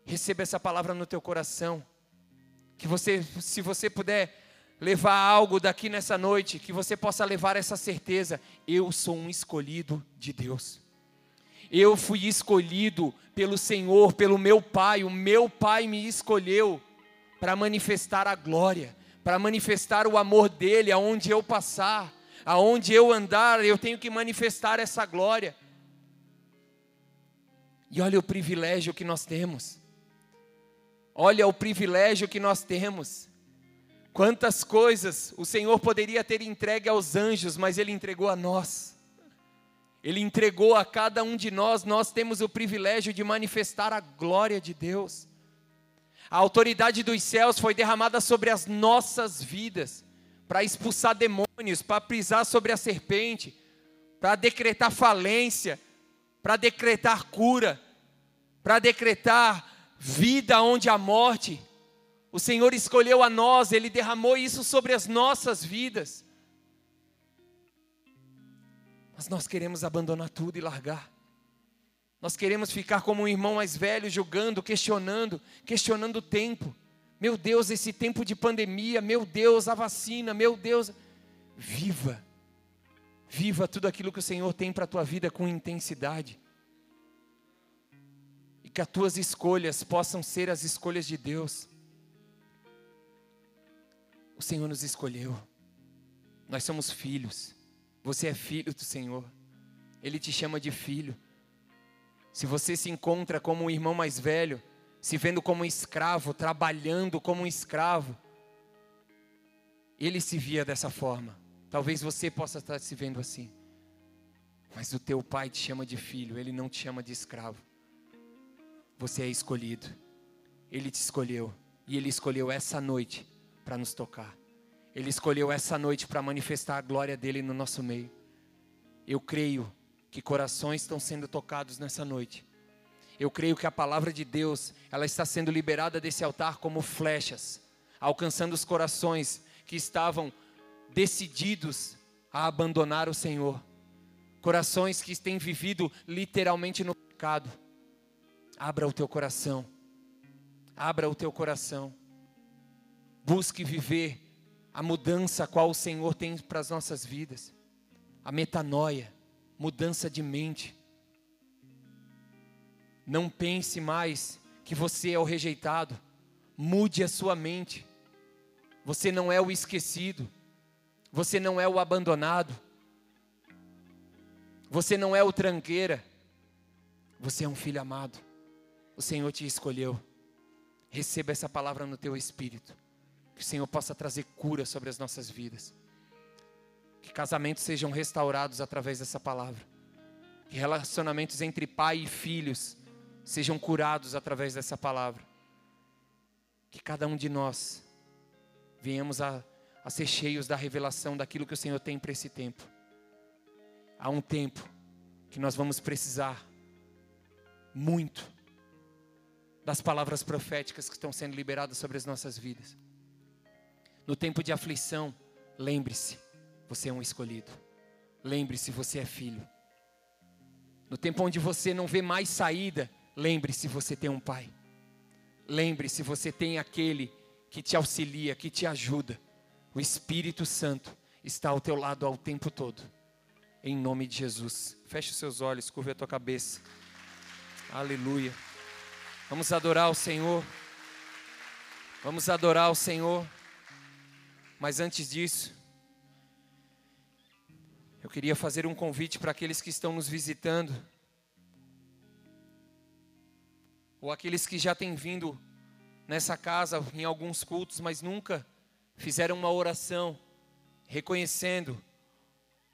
Receba essa palavra no teu coração, que você, se você puder levar algo daqui nessa noite, que você possa levar essa certeza: eu sou um escolhido de Deus. Eu fui escolhido pelo Senhor, pelo meu Pai. O meu Pai me escolheu para manifestar a glória, para manifestar o amor dele aonde eu passar, aonde eu andar, eu tenho que manifestar essa glória. E olha o privilégio que nós temos. Olha o privilégio que nós temos. Quantas coisas o Senhor poderia ter entregue aos anjos, mas Ele entregou a nós. Ele entregou a cada um de nós, nós temos o privilégio de manifestar a glória de Deus. A autoridade dos céus foi derramada sobre as nossas vidas, para expulsar demônios, para pisar sobre a serpente, para decretar falência, para decretar cura, para decretar vida onde há morte. O Senhor escolheu a nós, Ele derramou isso sobre as nossas vidas. Mas nós queremos abandonar tudo e largar. Nós queremos ficar como um irmão mais velho, julgando, questionando, questionando o tempo. Meu Deus, esse tempo de pandemia, meu Deus, a vacina, meu Deus. Viva, viva tudo aquilo que o Senhor tem para a tua vida com intensidade. E que as tuas escolhas possam ser as escolhas de Deus. O Senhor nos escolheu, nós somos filhos. Você é filho do Senhor. Ele te chama de filho. Se você se encontra como um irmão mais velho, se vendo como um escravo, trabalhando como um escravo, ele se via dessa forma. Talvez você possa estar se vendo assim. Mas o teu pai te chama de filho, ele não te chama de escravo. Você é escolhido. Ele te escolheu. E ele escolheu essa noite para nos tocar. Ele escolheu essa noite para manifestar a glória dele no nosso meio. Eu creio que corações estão sendo tocados nessa noite. Eu creio que a palavra de Deus, ela está sendo liberada desse altar como flechas, alcançando os corações que estavam decididos a abandonar o Senhor. Corações que têm vivido literalmente no pecado. Abra o teu coração. Abra o teu coração. Busque viver a mudança qual o Senhor tem para as nossas vidas, a metanoia, mudança de mente. Não pense mais que você é o rejeitado, mude a sua mente. Você não é o esquecido, você não é o abandonado, você não é o tranqueira, você é um filho amado. O Senhor te escolheu. Receba essa palavra no teu espírito. Que o Senhor possa trazer cura sobre as nossas vidas. Que casamentos sejam restaurados através dessa palavra. Que relacionamentos entre pai e filhos sejam curados através dessa palavra. Que cada um de nós venhamos a, a ser cheios da revelação daquilo que o Senhor tem para esse tempo. Há um tempo que nós vamos precisar muito das palavras proféticas que estão sendo liberadas sobre as nossas vidas. No tempo de aflição, lembre-se, você é um escolhido. Lembre-se, você é filho. No tempo onde você não vê mais saída, lembre-se, você tem um pai. Lembre-se, você tem aquele que te auxilia, que te ajuda. O Espírito Santo está ao teu lado ao tempo todo. Em nome de Jesus. Feche os seus olhos, curva a tua cabeça. Aleluia. Vamos adorar o Senhor. Vamos adorar o Senhor. Mas antes disso, eu queria fazer um convite para aqueles que estão nos visitando, ou aqueles que já têm vindo nessa casa em alguns cultos, mas nunca fizeram uma oração reconhecendo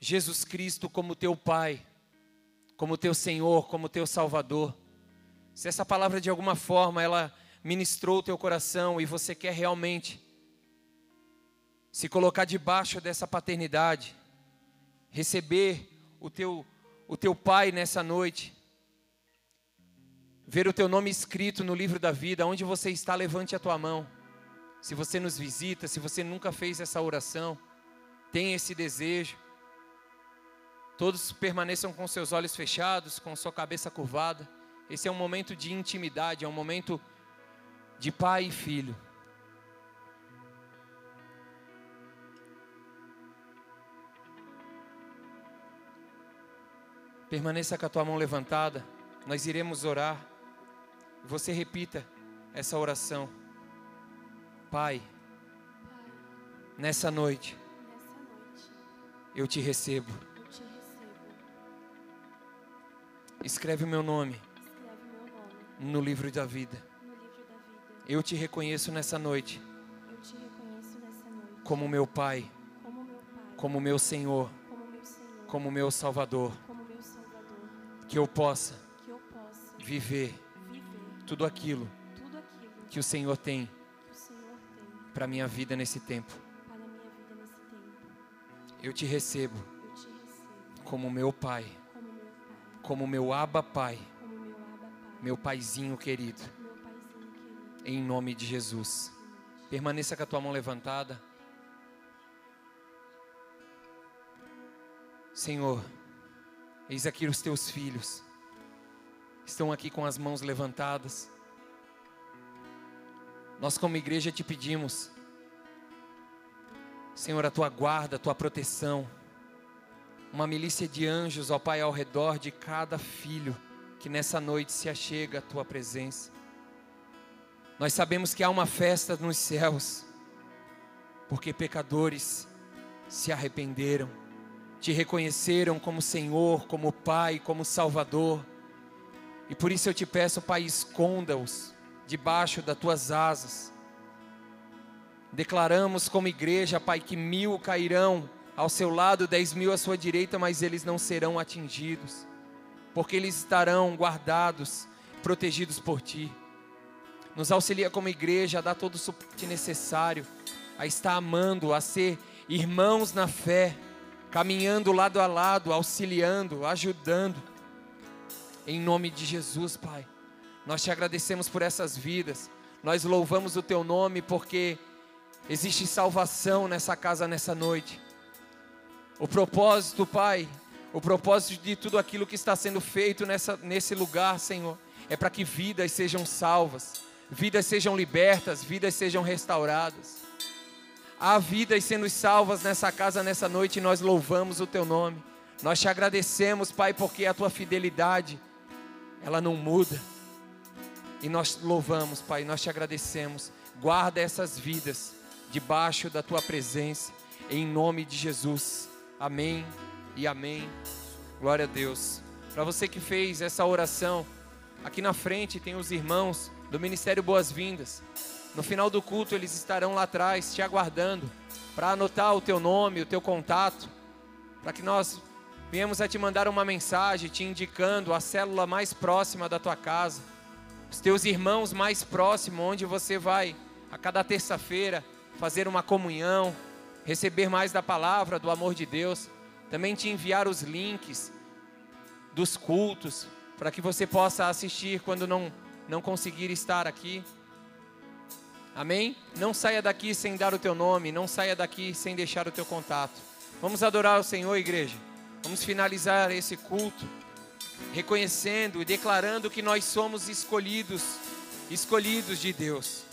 Jesus Cristo como teu Pai, como teu Senhor, como teu Salvador. Se essa palavra de alguma forma ela ministrou o teu coração e você quer realmente se colocar debaixo dessa paternidade, receber o teu, o teu pai nessa noite. Ver o teu nome escrito no livro da vida, onde você está, levante a tua mão. Se você nos visita, se você nunca fez essa oração, tem esse desejo. Todos permaneçam com seus olhos fechados, com sua cabeça curvada. Esse é um momento de intimidade, é um momento de pai e filho. Permaneça com a tua mão levantada. Nós iremos orar. Você repita essa oração. Pai, nessa noite, eu te recebo. Escreve o meu nome no livro da vida. Eu te reconheço nessa noite como meu Pai, como meu Senhor, como meu Salvador que eu possa, viver tudo aquilo que o Senhor tem para a minha vida nesse tempo. Eu te recebo Eu te recebo como meu Pai, como meu Abba Pai, meu Paizinho querido. em nome de Jesus. Permaneça com a tua mão levantada. Senhor, eis aqui os teus filhos, estão aqui com as mãos levantadas. Nós, como igreja, te pedimos, Senhor, a tua guarda, a tua proteção, uma milícia de anjos, ó Pai, ao redor de cada filho que nessa noite se achega à tua presença. Nós sabemos que há uma festa nos céus, porque pecadores se arrependeram, te reconheceram como Senhor, como Pai, como Salvador. E por isso eu te peço, Pai, esconda-os debaixo das tuas asas. Declaramos como igreja, Pai, que mil cairão ao seu lado, dez mil à sua direita, mas eles não serão atingidos, porque eles estarão guardados, protegidos por Ti. Nos auxilia como igreja a dar todo o suporte necessário, a estar amando, a ser irmãos na fé, caminhando lado a lado, auxiliando, ajudando. Em nome de Jesus, Pai. Nós te agradecemos por essas vidas. Nós louvamos o teu nome porque existe salvação nessa casa nessa noite. O propósito, Pai, o propósito de tudo aquilo que está sendo feito nessa, nesse lugar, Senhor, é para que vidas sejam salvas, vidas sejam libertas, vidas sejam restauradas. Há vidas sendo salvas nessa casa nessa noite e nós louvamos o Teu nome. Nós te agradecemos, Pai, porque a Tua fidelidade, ela não muda. E nós louvamos, Pai, nós te agradecemos. Guarda essas vidas debaixo da Tua presença, em nome de Jesus. Amém e amém. Glória a Deus. Para você que fez essa oração, aqui na frente tem os irmãos do Ministério Boas-Vindas. No final do culto eles estarão lá atrás te aguardando para anotar o teu nome, o teu contato, para que nós viemos a te mandar uma mensagem te indicando a célula mais próxima da tua casa, os teus irmãos mais próximos, onde você vai a cada terça-feira fazer uma comunhão, receber mais da palavra, do amor de Deus, também te enviar os links dos cultos para que você possa assistir quando não não conseguir estar aqui. Amém? Não saia daqui sem dar o teu nome, não saia daqui sem deixar o teu contato. Vamos adorar o Senhor, igreja. Vamos finalizar esse culto reconhecendo e declarando que nós somos escolhidos, escolhidos de Deus.